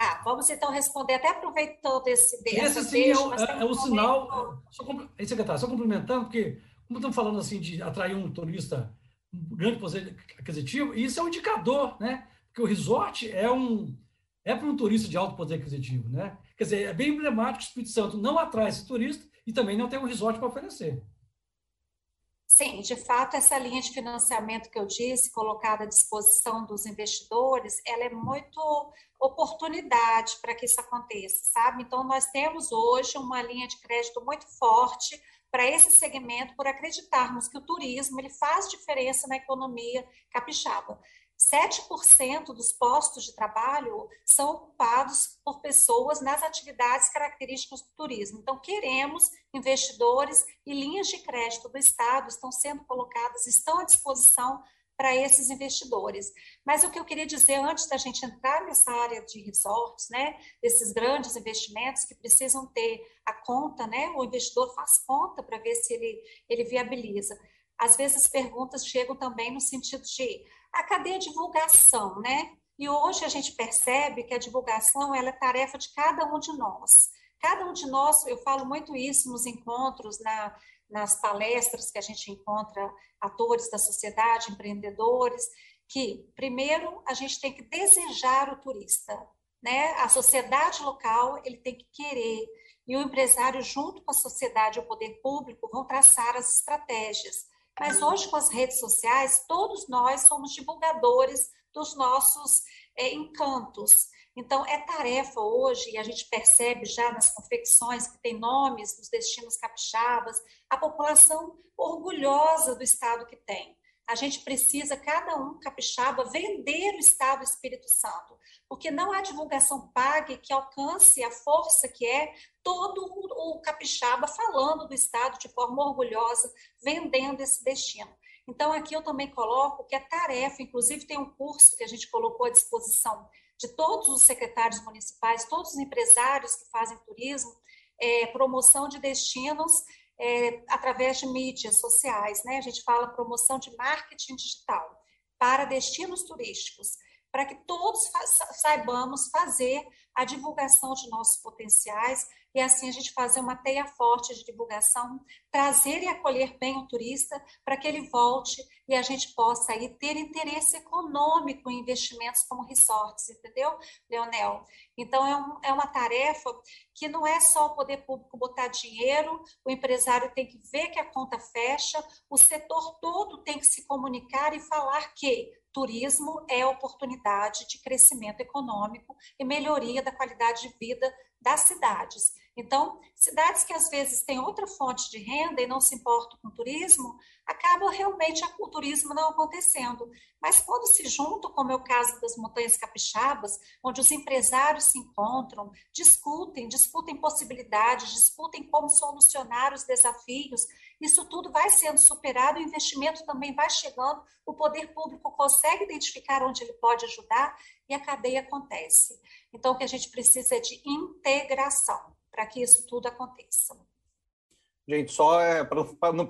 Ah, vamos então responder, até aproveitando esse Esse sim é, o, é, é o sinal. Só, secretário, só complementando, porque, como estamos falando assim de atrair um turista um grande poder aquisitivo, isso é um indicador, né? Porque o resort é um é para um turista de alto poder aquisitivo, né? Quer dizer, é bem emblemático o Espírito Santo não atrai esse turista e também não tem um resort para oferecer. Sim, de fato, essa linha de financiamento que eu disse, colocada à disposição dos investidores, ela é muito oportunidade para que isso aconteça, sabe? Então, nós temos hoje uma linha de crédito muito forte para esse segmento, por acreditarmos que o turismo ele faz diferença na economia capixaba. 7% dos postos de trabalho são ocupados por pessoas nas atividades características do turismo. Então, queremos investidores e linhas de crédito do Estado estão sendo colocadas, estão à disposição para esses investidores. Mas o que eu queria dizer antes da gente entrar nessa área de resorts, né, desses grandes investimentos que precisam ter a conta, né, o investidor faz conta para ver se ele, ele viabiliza. Às vezes as perguntas chegam também no sentido de a cadê a divulgação, né? E hoje a gente percebe que a divulgação ela é tarefa de cada um de nós. Cada um de nós, eu falo muito isso nos encontros, na, nas palestras que a gente encontra atores da sociedade, empreendedores, que primeiro a gente tem que desejar o turista, né? A sociedade local ele tem que querer e o empresário junto com a sociedade, o poder público vão traçar as estratégias. Mas hoje, com as redes sociais, todos nós somos divulgadores dos nossos é, encantos. Então, é tarefa hoje, e a gente percebe já nas confecções que tem nomes dos destinos capixabas, a população orgulhosa do estado que tem. A gente precisa, cada um capixaba, vender o Estado do Espírito Santo, porque não há divulgação pague que alcance a força que é todo o capixaba falando do Estado de forma orgulhosa, vendendo esse destino. Então, aqui eu também coloco que é tarefa, inclusive tem um curso que a gente colocou à disposição de todos os secretários municipais, todos os empresários que fazem turismo, é, promoção de destinos é, através de mídias sociais, né? A gente fala promoção de marketing digital para destinos turísticos, para que todos saibamos fazer a divulgação de nossos potenciais, e assim a gente fazer uma teia forte de divulgação, trazer e acolher bem o turista para que ele volte e a gente possa aí ter interesse econômico em investimentos como resorts, entendeu, Leonel? Então, é, um, é uma tarefa que não é só o poder público botar dinheiro, o empresário tem que ver que a conta fecha, o setor todo tem que se comunicar e falar que turismo é oportunidade de crescimento econômico e melhoria da qualidade de vida das cidades. Então, cidades que às vezes têm outra fonte de renda e não se importam com o turismo, acaba realmente o turismo não acontecendo. Mas quando se juntam, como é o caso das Montanhas Capixabas, onde os empresários se encontram, discutem, discutem possibilidades, discutem como solucionar os desafios, isso tudo vai sendo superado, o investimento também vai chegando, o poder público consegue identificar onde ele pode ajudar e a cadeia acontece. Então, o que a gente precisa é de integração para que isso tudo aconteça. Gente, só é para não,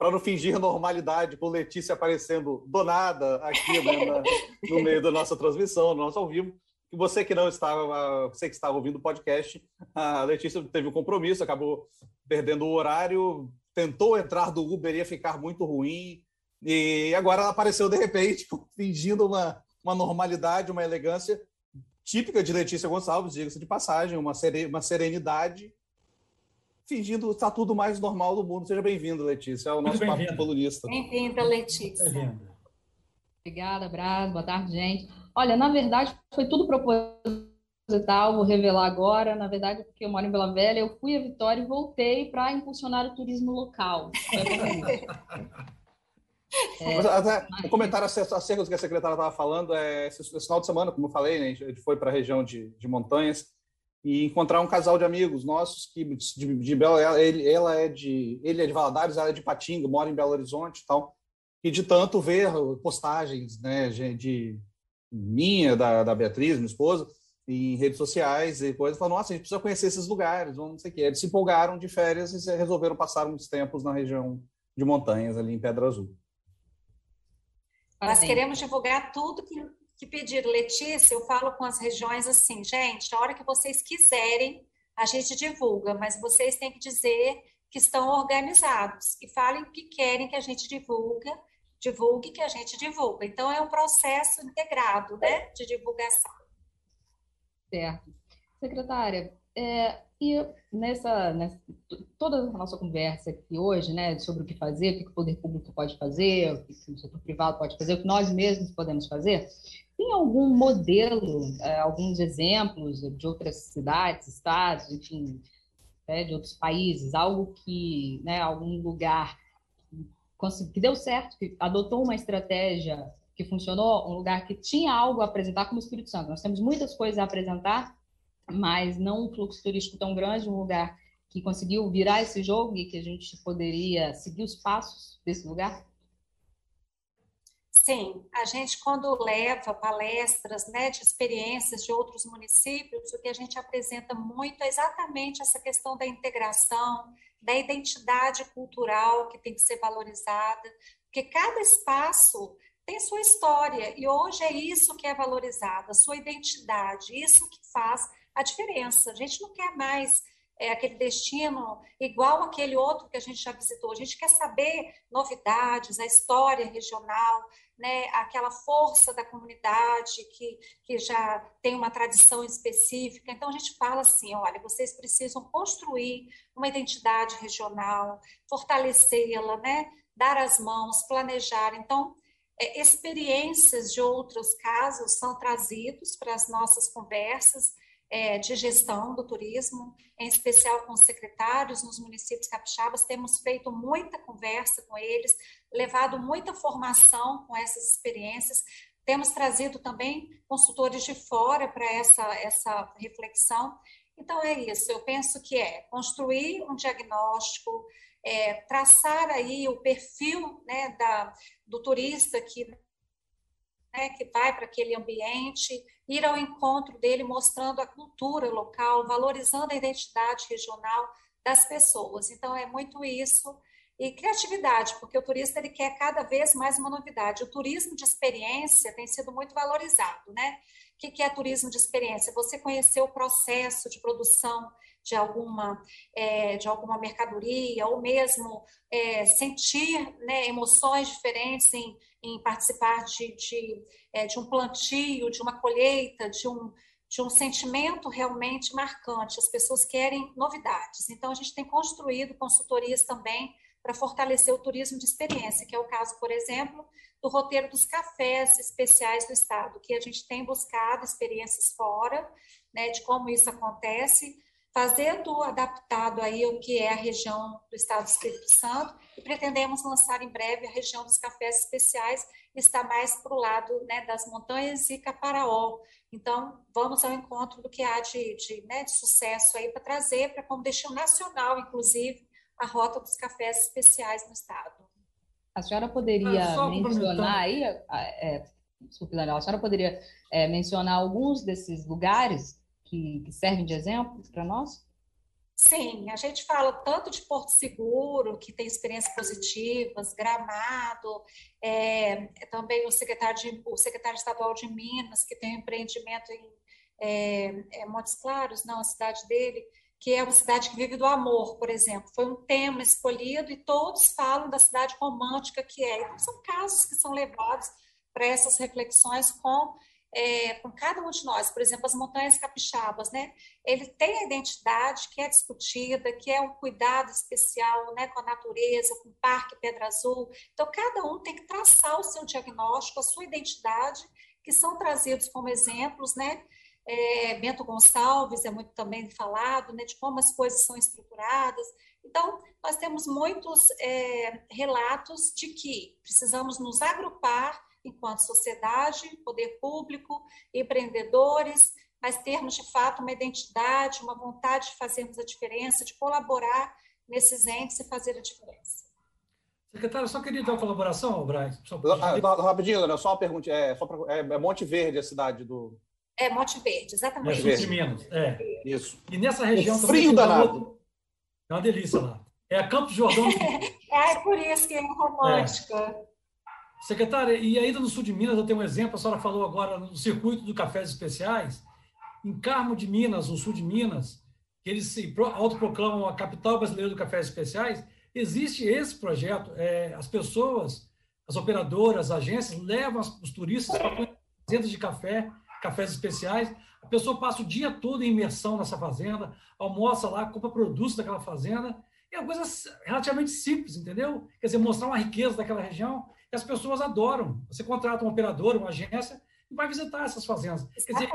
não, fingir normalidade com Letícia aparecendo do nada aqui né, na, no meio da nossa transmissão, no nosso ao vivo. E você que não estava, você que estava ouvindo o podcast, a Letícia teve um compromisso, acabou perdendo o horário, tentou entrar do Uber, ia ficar muito ruim, e agora ela apareceu de repente, fingindo uma, uma normalidade, uma elegância típica de Letícia Gonçalves, diga-se de passagem, uma, sere, uma serenidade, fingindo que está tudo mais normal do mundo. Seja bem-vindo, Letícia, ao nosso papo colunista. Bem-vinda, Letícia. Bem Obrigada, Braz. Boa tarde, gente. Olha, na verdade, foi tudo proposital, vou revelar agora. Na verdade, porque eu moro em Vila Velha, eu fui a Vitória e voltei para impulsionar o turismo local. É, até um comentário acerca do que a secretária estava falando, é, esse, esse, final de semana, como eu falei, né, a gente foi para a região de, de montanhas e encontrar um casal de amigos nossos que de, de Belo ele, ela é de ele é de Valadares, ela é de Patinga, mora em Belo Horizonte e tal. E de tanto ver postagens, né, de minha, da, da Beatriz, minha esposa, em redes sociais e coisas, falaram, nossa, a gente precisa conhecer esses lugares, não sei o quê. Eles se empolgaram de férias e resolveram passar uns tempos na região de montanhas, ali em Pedra Azul. Nós queremos divulgar tudo que, que pedir. Letícia, eu falo com as regiões assim, gente, a hora que vocês quiserem, a gente divulga, mas vocês têm que dizer que estão organizados e falem o que querem que a gente divulga, divulgue que a gente divulga. Então, é um processo integrado né, de divulgação. Certo. Secretária, é, e nessa, nessa, toda a nossa conversa aqui hoje, né, sobre o que fazer, o que o poder público pode fazer, o que o setor privado pode fazer, o que nós mesmos podemos fazer, tem algum modelo, é, alguns exemplos de outras cidades, estados, enfim, né, de outros países, algo que, né, algum lugar que deu certo, que adotou uma estratégia que funcionou, um lugar que tinha algo a apresentar como Espírito Santo. Nós temos muitas coisas a apresentar, mas não um fluxo turístico tão grande, um lugar que conseguiu virar esse jogo e que a gente poderia seguir os passos desse lugar? Sim, a gente quando leva palestras né, de experiências de outros municípios, o que a gente apresenta muito é exatamente essa questão da integração, da identidade cultural que tem que ser valorizada, porque cada espaço tem sua história e hoje é isso que é valorizado, a sua identidade, isso que faz a diferença. A gente não quer mais é, aquele destino igual aquele outro que a gente já visitou. A gente quer saber novidades, a história regional, né, aquela força da comunidade que, que já tem uma tradição específica. Então, a gente fala assim: olha, vocês precisam construir uma identidade regional, fortalecê-la, né, dar as mãos, planejar. Então, é, experiências de outros casos são trazidos para as nossas conversas é, de gestão do turismo, em especial com os secretários nos municípios capixabas. Temos feito muita conversa com eles, levado muita formação com essas experiências. Temos trazido também consultores de fora para essa, essa reflexão. Então, é isso. Eu penso que é construir um diagnóstico, é, traçar aí o perfil né, da, do turista que né, que vai para aquele ambiente, ir ao encontro dele mostrando a cultura local, valorizando a identidade regional das pessoas. Então, é muito isso. E criatividade, porque o turista ele quer cada vez mais uma novidade. O turismo de experiência tem sido muito valorizado, né? O que é turismo de experiência? Você conhecer o processo de produção de alguma, é, de alguma mercadoria, ou mesmo é, sentir né, emoções diferentes em, em participar de, de, é, de um plantio, de uma colheita, de um, de um sentimento realmente marcante. As pessoas querem novidades. Então, a gente tem construído consultorias também para fortalecer o turismo de experiência, que é o caso, por exemplo, do roteiro dos cafés especiais do estado, que a gente tem buscado experiências fora, né, de como isso acontece, fazendo adaptado aí o que é a região do estado do Espírito Santo, e pretendemos lançar em breve a região dos cafés especiais, está mais para o lado né, das montanhas e Caparaó. Então, vamos ao encontro do que há de, de, né, de sucesso aí para trazer para como destino nacional, inclusive, a rota dos cafés especiais no estado. A senhora poderia ah, mencionar aí, é, desculpe, Daniel, a senhora poderia é, mencionar alguns desses lugares que, que servem de exemplo para nós? Sim, a gente fala tanto de Porto Seguro, que tem experiências positivas, Gramado, é, também o secretário, de, o secretário estadual de Minas, que tem um empreendimento em é, é, Montes Claros, não, a cidade dele, que é uma cidade que vive do amor, por exemplo. Foi um tema escolhido e todos falam da cidade romântica que é. Então, são casos que são levados para essas reflexões com, é, com cada um de nós. Por exemplo, as montanhas capixabas, né? Ele tem a identidade que é discutida, que é um cuidado especial né, com a natureza, com o Parque Pedra Azul. Então, cada um tem que traçar o seu diagnóstico, a sua identidade, que são trazidos como exemplos, né? É, Bento Gonçalves é muito também falado, né, de como as coisas são estruturadas. Então, nós temos muitos é, relatos de que precisamos nos agrupar enquanto sociedade, poder público, empreendedores, mas termos de fato uma identidade, uma vontade de fazermos a diferença, de colaborar nesses entes e fazer a diferença. Secretário, só queria ter uma colaboração, Braz. Só... Ah, rapidinho, só uma pergunta. É, só pra, é, é Monte Verde a cidade do, é, Monte Verde, exatamente. É, sul de Minas, é. Isso. E nessa região o frio danado. Outro... É uma delícia lá. É a Campos Jordão. é, é por isso que é romântica. É. Secretária, e ainda no sul de Minas, eu tenho um exemplo, a senhora falou agora no circuito do Cafés Especiais, em Carmo de Minas, no sul de Minas, que eles se autoproclamam a capital brasileira do Cafés Especiais, existe esse projeto. É, as pessoas, as operadoras, as agências, levam os turistas para fazendas de café cafés especiais. A pessoa passa o dia todo em imersão nessa fazenda, almoça lá, compra produtos daquela fazenda. É uma coisa relativamente simples, entendeu? Quer dizer, mostrar uma riqueza daquela região que as pessoas adoram. Você contrata um operador, uma agência, e vai visitar essas fazendas. Quer dizer,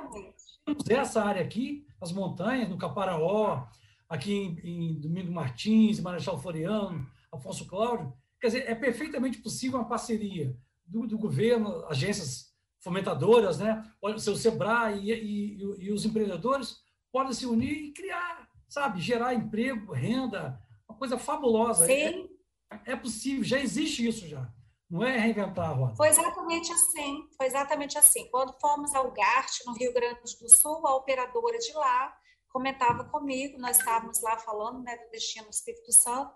temos essa área aqui, as montanhas, no Caparaó, aqui em, em Domingo Martins, Marechal Floriano, Afonso Cláudio. Quer dizer, é perfeitamente possível uma parceria do, do governo, agências fomentadoras, né? o seu Sebrae e, e, e, os empreendedores podem se unir e criar, sabe, gerar emprego, renda, uma coisa fabulosa. Sim. É, é possível, já existe isso já. Não é reinventar a roda. Foi exatamente assim, foi exatamente assim. Quando fomos ao GART, no Rio Grande do Sul, a operadora de lá comentava comigo, nós estávamos lá falando né, do destino do Espírito Santo,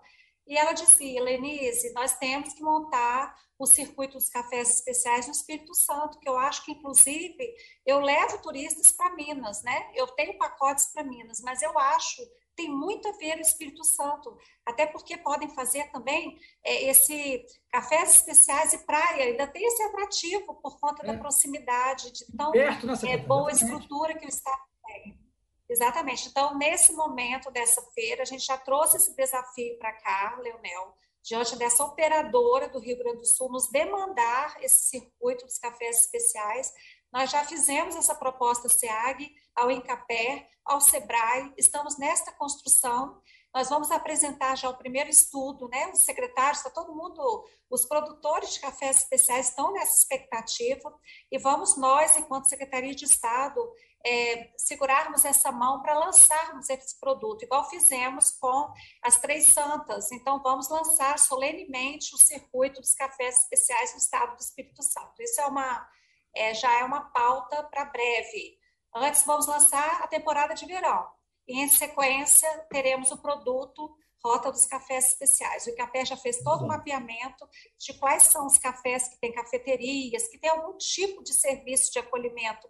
e ela dizia, Lenise, nós temos que montar o circuito dos cafés especiais no Espírito Santo, que eu acho que, inclusive, eu levo turistas para Minas, né? Eu tenho pacotes para Minas, mas eu acho tem muito a ver o Espírito Santo, até porque podem fazer também é, esse cafés especiais e praia, ainda tem esse atrativo por conta é. da proximidade, de tão Perto, é, boa estrutura que o Estado tem. Exatamente. Então, nesse momento dessa feira, a gente já trouxe esse desafio para cá, Leonel, diante dessa operadora do Rio Grande do Sul, nos demandar esse circuito dos cafés especiais. Nós já fizemos essa proposta SEAG ao Encapé, ao SEBRAE, estamos nesta construção. Nós vamos apresentar já o primeiro estudo, né? Os secretários, está todo mundo, os produtores de cafés especiais estão nessa expectativa, e vamos nós, enquanto Secretaria de Estado, é, segurarmos essa mão para lançarmos esse produto, igual fizemos com as Três Santas. Então, vamos lançar solenemente o circuito dos cafés especiais no estado do Espírito Santo. Isso é uma, é, já é uma pauta para breve. Antes, vamos lançar a temporada de verão. E, em sequência, teremos o produto Rota dos Cafés Especiais. O ICAPé já fez todo o mapeamento de quais são os cafés que têm cafeterias, que têm algum tipo de serviço de acolhimento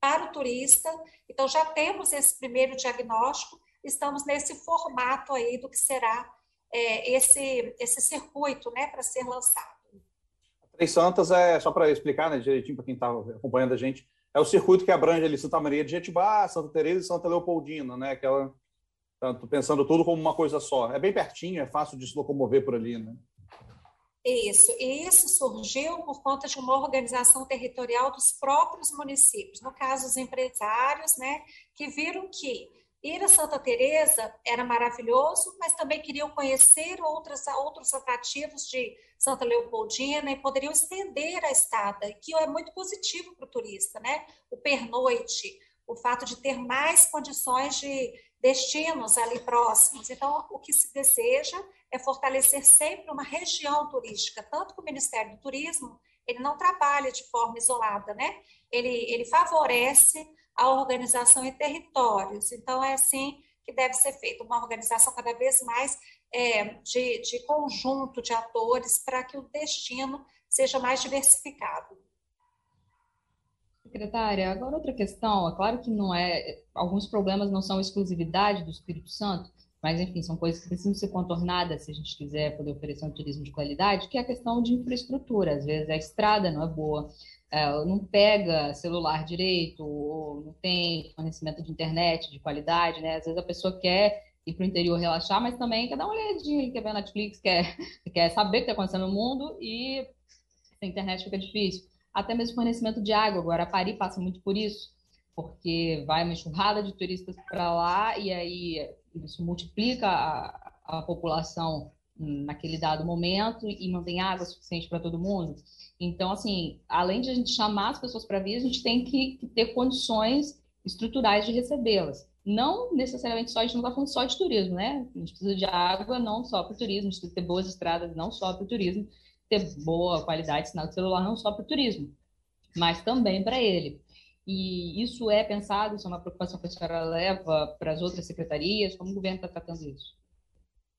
para o turista. Então, já temos esse primeiro diagnóstico, estamos nesse formato aí do que será é, esse, esse circuito né, para ser lançado. Três Santas é, só para explicar né, direitinho para quem está acompanhando a gente, é o circuito que abrange ali Santa Maria de Jetibá, Santa Teresa e Santa Leopoldina, né? Aquela, tanto pensando tudo como uma coisa só. É bem pertinho, é fácil de se locomover por ali, né? Isso, e isso surgiu por conta de uma organização territorial dos próprios municípios, no caso os empresários, né, que viram que Ir a Santa Teresa era maravilhoso, mas também queriam conhecer outras, outros atrativos de Santa Leopoldina e poderiam estender a estada, que é muito positivo para o turista, né? O pernoite, o fato de ter mais condições de destinos ali próximos. Então, o que se deseja é fortalecer sempre uma região turística, tanto que o Ministério do Turismo, ele não trabalha de forma isolada, né? Ele, ele favorece a organização em territórios. Então, é assim que deve ser feita, uma organização cada vez mais é, de, de conjunto de atores para que o destino seja mais diversificado. Secretária, agora outra questão, é claro que não é, alguns problemas não são exclusividade do Espírito Santo, mas enfim, são coisas que precisam ser contornadas se a gente quiser poder oferecer um turismo de qualidade, que é a questão de infraestrutura, às vezes a estrada não é boa, é, não pega celular direito, ou não tem fornecimento de internet de qualidade, né? Às vezes a pessoa quer ir para o interior relaxar, mas também quer dar uma olhadinha, quer ver Netflix, quer, quer saber o que está acontecendo no mundo e sem internet fica difícil. Até mesmo fornecimento de água. Agora, Paris passa muito por isso, porque vai uma enxurrada de turistas para lá e aí isso multiplica a, a população naquele dado momento e tem água suficiente para todo mundo. Então, assim, além de a gente chamar as pessoas para vir, a gente tem que, que ter condições estruturais de recebê-las. Não necessariamente só, a gente não está falando só de turismo, né? A gente precisa de água não só para o turismo, a gente precisa ter boas estradas não só para o turismo, ter boa qualidade de sinal de celular não só para o turismo, mas também para ele. E isso é pensado, isso é uma preocupação que a senhora leva para as outras secretarias, como o governo está tratando isso?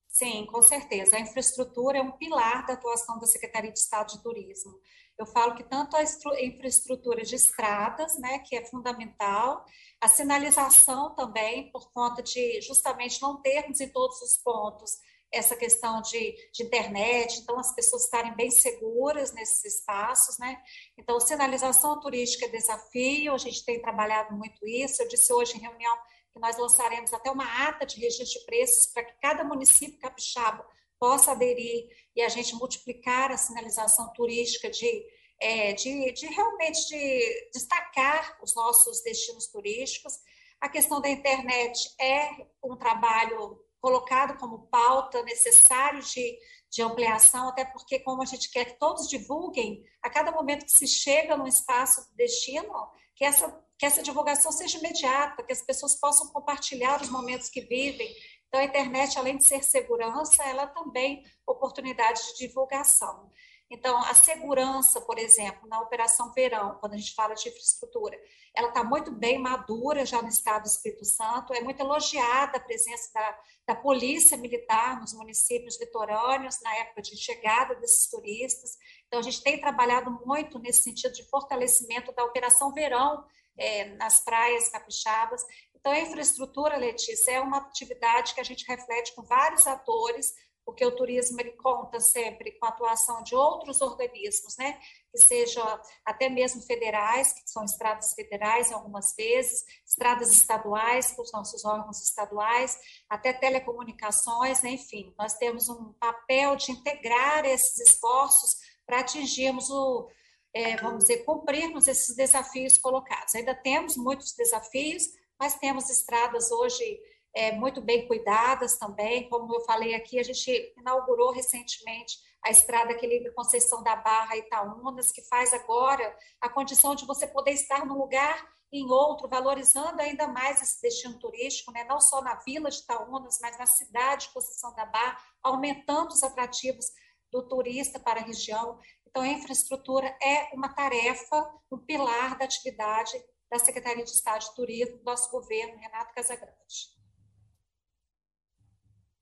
Sim, com certeza. A infraestrutura é um pilar da atuação da Secretaria de Estado de Turismo. Eu falo que tanto a infraestrutura de estradas, né, que é fundamental, a sinalização também, por conta de justamente não termos em todos os pontos essa questão de, de, internet, então as pessoas estarem bem seguras nesses espaços, né? Então, sinalização turística é desafio, a gente tem trabalhado muito isso. Eu disse hoje em reunião que nós lançaremos até uma ata de registro de preços para que cada município capixaba possa aderir e a gente multiplicar a sinalização turística de, é, de, de realmente de destacar os nossos destinos turísticos. A questão da internet é um trabalho colocado como pauta necessário de, de ampliação, até porque, como a gente quer que todos divulguem, a cada momento que se chega num espaço destino, que essa que essa divulgação seja imediata, que as pessoas possam compartilhar os momentos que vivem. Então, a internet, além de ser segurança, ela também oportunidade de divulgação. Então, a segurança, por exemplo, na Operação Verão, quando a gente fala de infraestrutura, ela está muito bem madura já no estado do Espírito Santo, é muito elogiada a presença da, da Polícia Militar nos municípios litorâneos, na época de chegada desses turistas. Então, a gente tem trabalhado muito nesse sentido de fortalecimento da Operação Verão, é, nas praias capixabas. Então, a infraestrutura, Letícia, é uma atividade que a gente reflete com vários atores, porque o turismo ele conta sempre com a atuação de outros organismos, né? Que sejam até mesmo federais, que são estradas federais algumas vezes, estradas estaduais, com os nossos órgãos estaduais, até telecomunicações, né? enfim, nós temos um papel de integrar esses esforços para atingirmos o, é, vamos dizer, cumprirmos esses desafios colocados. Ainda temos muitos desafios, mas temos estradas hoje é, muito bem cuidadas também. Como eu falei aqui, a gente inaugurou recentemente a estrada que liga Conceição da Barra a Itaúnas, que faz agora a condição de você poder estar num lugar e em outro, valorizando ainda mais esse destino turístico, né? não só na vila de Itaúnas, mas na cidade de Conceição da Barra, aumentando os atrativos do turista para a região. Então, a infraestrutura é uma tarefa, um pilar da atividade da Secretaria de Estado de Turismo do nosso governo, Renato Casagrande.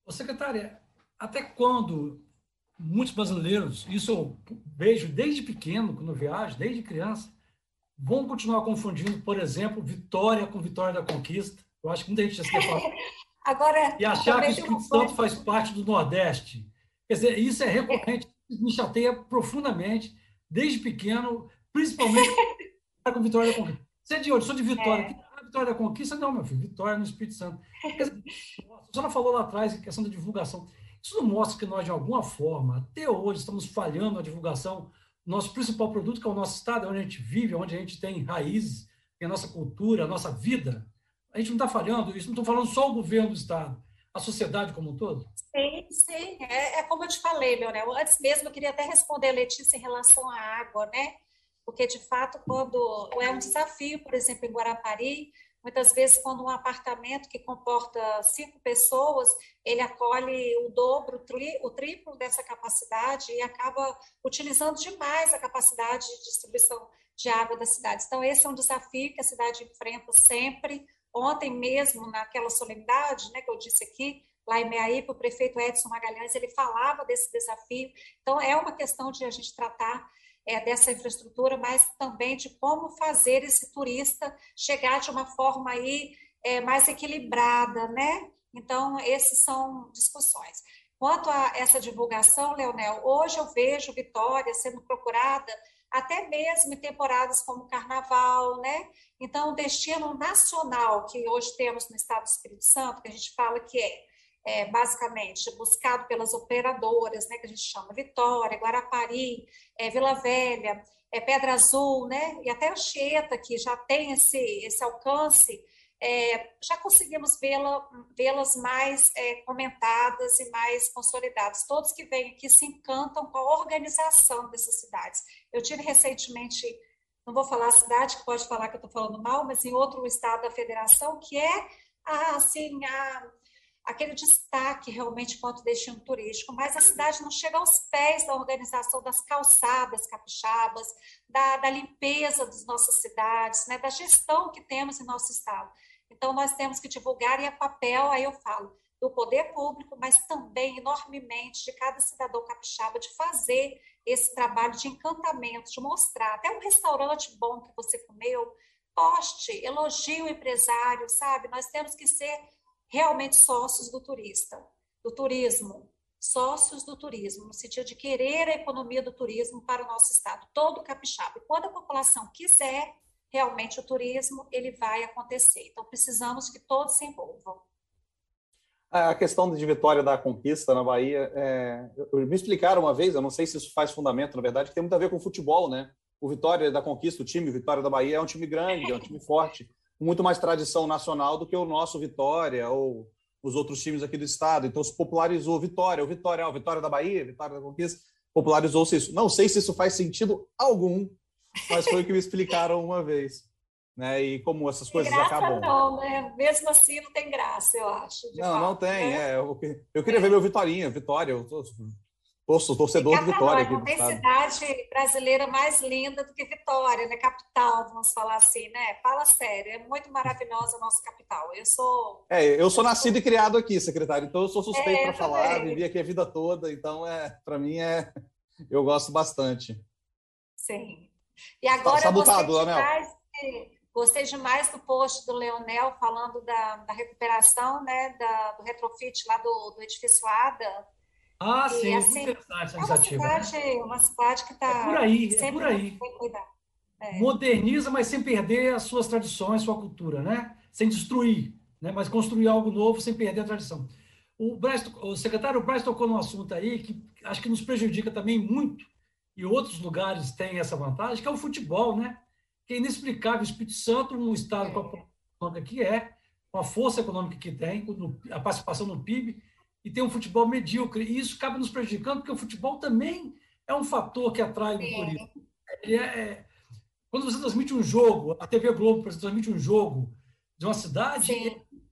secretária, até quando muitos brasileiros, isso eu vejo desde pequeno, quando viajo, desde criança, vão continuar confundindo, por exemplo, vitória com vitória da conquista. Eu acho que muita gente já se falar. Agora, e achar que o Espírito Santo faz parte do Nordeste. Quer dizer, isso é recorrente, me chateia profundamente, desde pequeno, principalmente com vitória da conquista. Você é de onde? Sou de Vitória. É. Vitória da conquista? Não, meu filho, vitória no Espírito Santo. A senhora falou lá atrás, a questão da divulgação. Isso não mostra que nós, de alguma forma, até hoje, estamos falhando na divulgação do nosso principal produto, que é o nosso estado, onde a gente vive, onde a gente tem raízes, tem a nossa cultura, a nossa vida. A gente não está falhando, isso não estou falando só o governo do estado, a sociedade como um todo? Sim, sim. É, é como eu te falei, Leonel. Antes mesmo, eu queria até responder a Letícia em relação à água, né? Porque, de fato, quando é um desafio, por exemplo, em Guarapari, Muitas vezes, quando um apartamento que comporta cinco pessoas, ele acolhe o dobro, o triplo dessa capacidade e acaba utilizando demais a capacidade de distribuição de água da cidade. Então, esse é um desafio que a cidade enfrenta sempre. Ontem mesmo, naquela solenidade né, que eu disse aqui, lá em Meaípe, o prefeito Edson Magalhães, ele falava desse desafio. Então, é uma questão de a gente tratar é, dessa infraestrutura, mas também de como fazer esse turista chegar de uma forma aí é, mais equilibrada, né? Então, esses são discussões. Quanto a essa divulgação, Leonel, hoje eu vejo Vitória sendo procurada até mesmo em temporadas como Carnaval, né? Então, o destino nacional que hoje temos no Estado do Espírito Santo, que a gente fala que é é, basicamente buscado pelas operadoras, né, que a gente chama Vitória, Guarapari, é, Vila Velha, é, Pedra Azul, né, e até Anchieta, que já tem esse, esse alcance, é, já conseguimos vê-las vê mais é, comentadas e mais consolidadas. Todos que vêm aqui se encantam com a organização dessas cidades. Eu tive recentemente, não vou falar a cidade, que pode falar que eu estou falando mal, mas em outro estado da federação, que é a, assim, a aquele destaque realmente quanto destino turístico, mas a cidade não chega aos pés da organização das calçadas capixabas, da, da limpeza das nossas cidades, né, da gestão que temos em nosso estado. Então, nós temos que divulgar, e é papel, aí eu falo, do poder público, mas também enormemente de cada cidadão capixaba de fazer esse trabalho de encantamento, de mostrar até um restaurante bom que você comeu, poste, elogie o empresário, sabe? Nós temos que ser realmente sócios do turista, do turismo, sócios do turismo, no sentido de querer a economia do turismo para o nosso estado, todo capixaba. E quando a população quiser realmente o turismo, ele vai acontecer. Então, precisamos que todos se envolvam. A questão de vitória da conquista na Bahia, é, me explicaram uma vez, eu não sei se isso faz fundamento, na verdade, que tem muito a ver com futebol, né? O Vitória da Conquista, o time Vitória da Bahia, é um time grande, é um time forte muito mais tradição nacional do que o nosso Vitória ou os outros times aqui do estado. Então se popularizou Vitória, o Vitória, o Vitória da Bahia, Vitória da Conquista, popularizou-se isso. Não sei se isso faz sentido algum, mas foi o que me explicaram uma vez. Né? E como essas coisas graça acabam. Não, né? Mesmo assim não tem graça, eu acho. não, fato, não tem. Né? É, eu, eu, queria ver meu Vitorinha, Vitória. Eu tô, torcedor de Vitória. Não tem cidade brasileira mais linda do que Vitória, né? Capital, vamos falar assim, né? Fala sério, é muito maravilhosa a nossa capital. Eu sou. É, eu sou nascido e criado aqui, secretário, então eu sou suspeito é, para falar, vivi aqui a vida toda, então é, para mim é. Eu gosto bastante. Sim. E agora tá gostei demais, gostei demais do post do Leonel falando da, da recuperação, né? Da, do retrofit lá do, do edifício Ada ah, e, sim, assim, interessante essa iniciativa. É uma cidade, né? uma cidade que está. É por aí, é por aí. É. Moderniza, mas sem perder as suas tradições, sua cultura, né? Sem destruir, né? mas construir algo novo sem perder a tradição. O, Braz, o secretário Braz tocou num assunto aí que acho que nos prejudica também muito, e outros lugares têm essa vantagem, que é o futebol, né? Que é inexplicável. O Espírito Santo, um estado é. com a econômica que é, com a força econômica que tem, a participação no PIB, e tem um futebol medíocre. E isso acaba nos prejudicando, porque o futebol também é um fator que atrai o turismo. É, é, quando você transmite um jogo, a TV Globo transmite um jogo de uma cidade,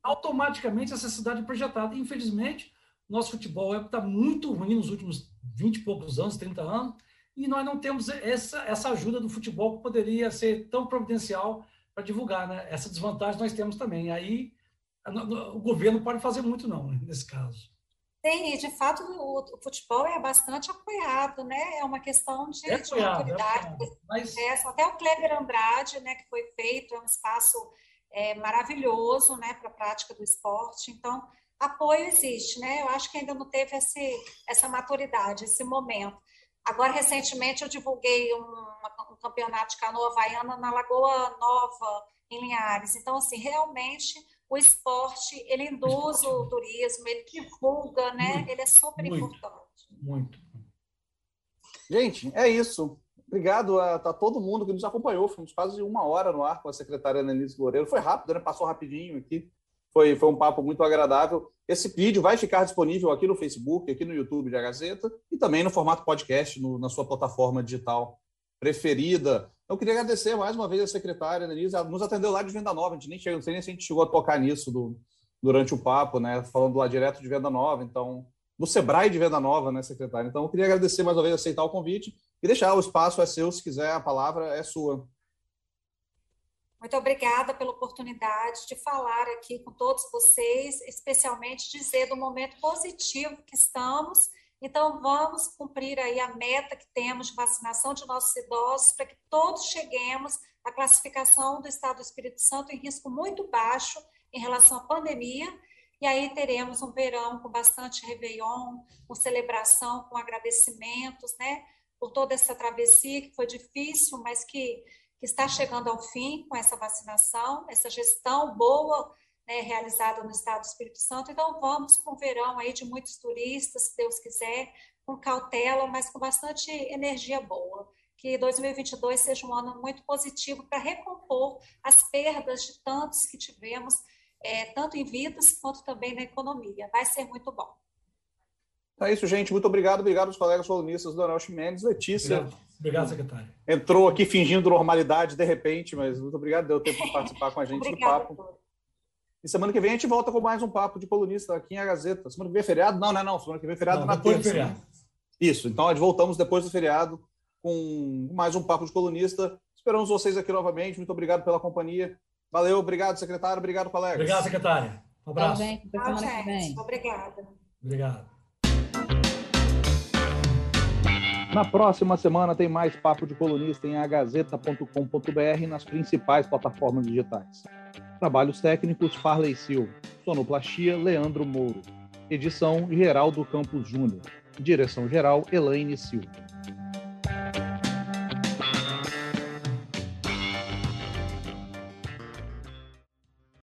automaticamente essa cidade é projetada. Infelizmente, nosso futebol está muito ruim nos últimos 20 e poucos anos, 30 anos, e nós não temos essa, essa ajuda do futebol que poderia ser tão providencial para divulgar. Né? Essa desvantagem nós temos também. Aí o governo pode fazer muito, não, nesse caso. Tem, de fato, o, o, futebol é bastante apoiado, né? É uma questão de, é de apoiado, maturidade. É mas... é, até o Kleber Andrade, né, que foi feito, é um espaço é, maravilhoso né, para a prática do esporte. Então, apoio existe, né? Eu acho que ainda não teve esse, essa maturidade, esse momento. Agora, recentemente, eu divulguei um, um campeonato de canoa havaiana na Lagoa Nova, em Linhares. Então, assim, realmente o esporte, ele induz o turismo, ele divulga, né? Muito, ele é super muito, importante. Muito. Gente, é isso. Obrigado a, a, todo mundo que nos acompanhou. Fomos quase uma hora no ar com a secretária Anelise Loureiro. Foi rápido, né? Passou rapidinho aqui. Foi, foi um papo muito agradável. Esse vídeo vai ficar disponível aqui no Facebook, aqui no YouTube da Gazeta e também no formato podcast no, na sua plataforma digital preferida. Eu queria agradecer mais uma vez a secretária Denise, ela nos atendeu lá de Venda Nova, a gente nem chega, não sei nem se a gente chegou a tocar nisso do, durante o papo, né? Falando lá direto de Venda Nova, então, do Sebrae de Venda Nova, né, secretária? Então, eu queria agradecer mais uma vez aceitar o convite e deixar o espaço é seu, se quiser, a palavra é sua. Muito obrigada pela oportunidade de falar aqui com todos vocês, especialmente dizer do momento positivo que estamos então, vamos cumprir aí a meta que temos de vacinação de nossos idosos para que todos cheguemos à classificação do Estado do Espírito Santo em risco muito baixo em relação à pandemia. E aí teremos um verão com bastante réveillon, com celebração, com agradecimentos, né? Por toda essa travessia que foi difícil, mas que, que está chegando ao fim com essa vacinação, essa gestão boa né, realizada no estado do Espírito Santo. Então, vamos para um verão aí de muitos turistas, se Deus quiser, com cautela, mas com bastante energia boa. Que 2022 seja um ano muito positivo para recompor as perdas de tantos que tivemos, é, tanto em vidas quanto também na economia. Vai ser muito bom. É isso, gente. Muito obrigado. Obrigado aos colegas colunistas, Donel Chimenez, Letícia. Obrigado, obrigado secretário. Entrou aqui fingindo normalidade de repente, mas muito obrigado. Deu tempo de participar com a gente do papo. E semana que vem a gente volta com mais um papo de colunista aqui em A Gazeta. Semana que vem é feriado? Não, não é não. Semana que vem é feriado não, na terça. Feriado. Né? Isso. Então, voltamos depois do feriado com mais um papo de colunista. Esperamos vocês aqui novamente. Muito obrigado pela companhia. Valeu, obrigado, secretário. Obrigado, colegas. Obrigado, secretária. Um abraço. Tchau, gente. Obrigada. Obrigado. Na próxima semana tem mais Papo de Colunista em agazeta.com.br nas principais plataformas digitais. Trabalhos técnicos Farley Silva. Sonoplastia Leandro Mouro. Edição Geraldo Campos Júnior. Direção geral Elaine Silva.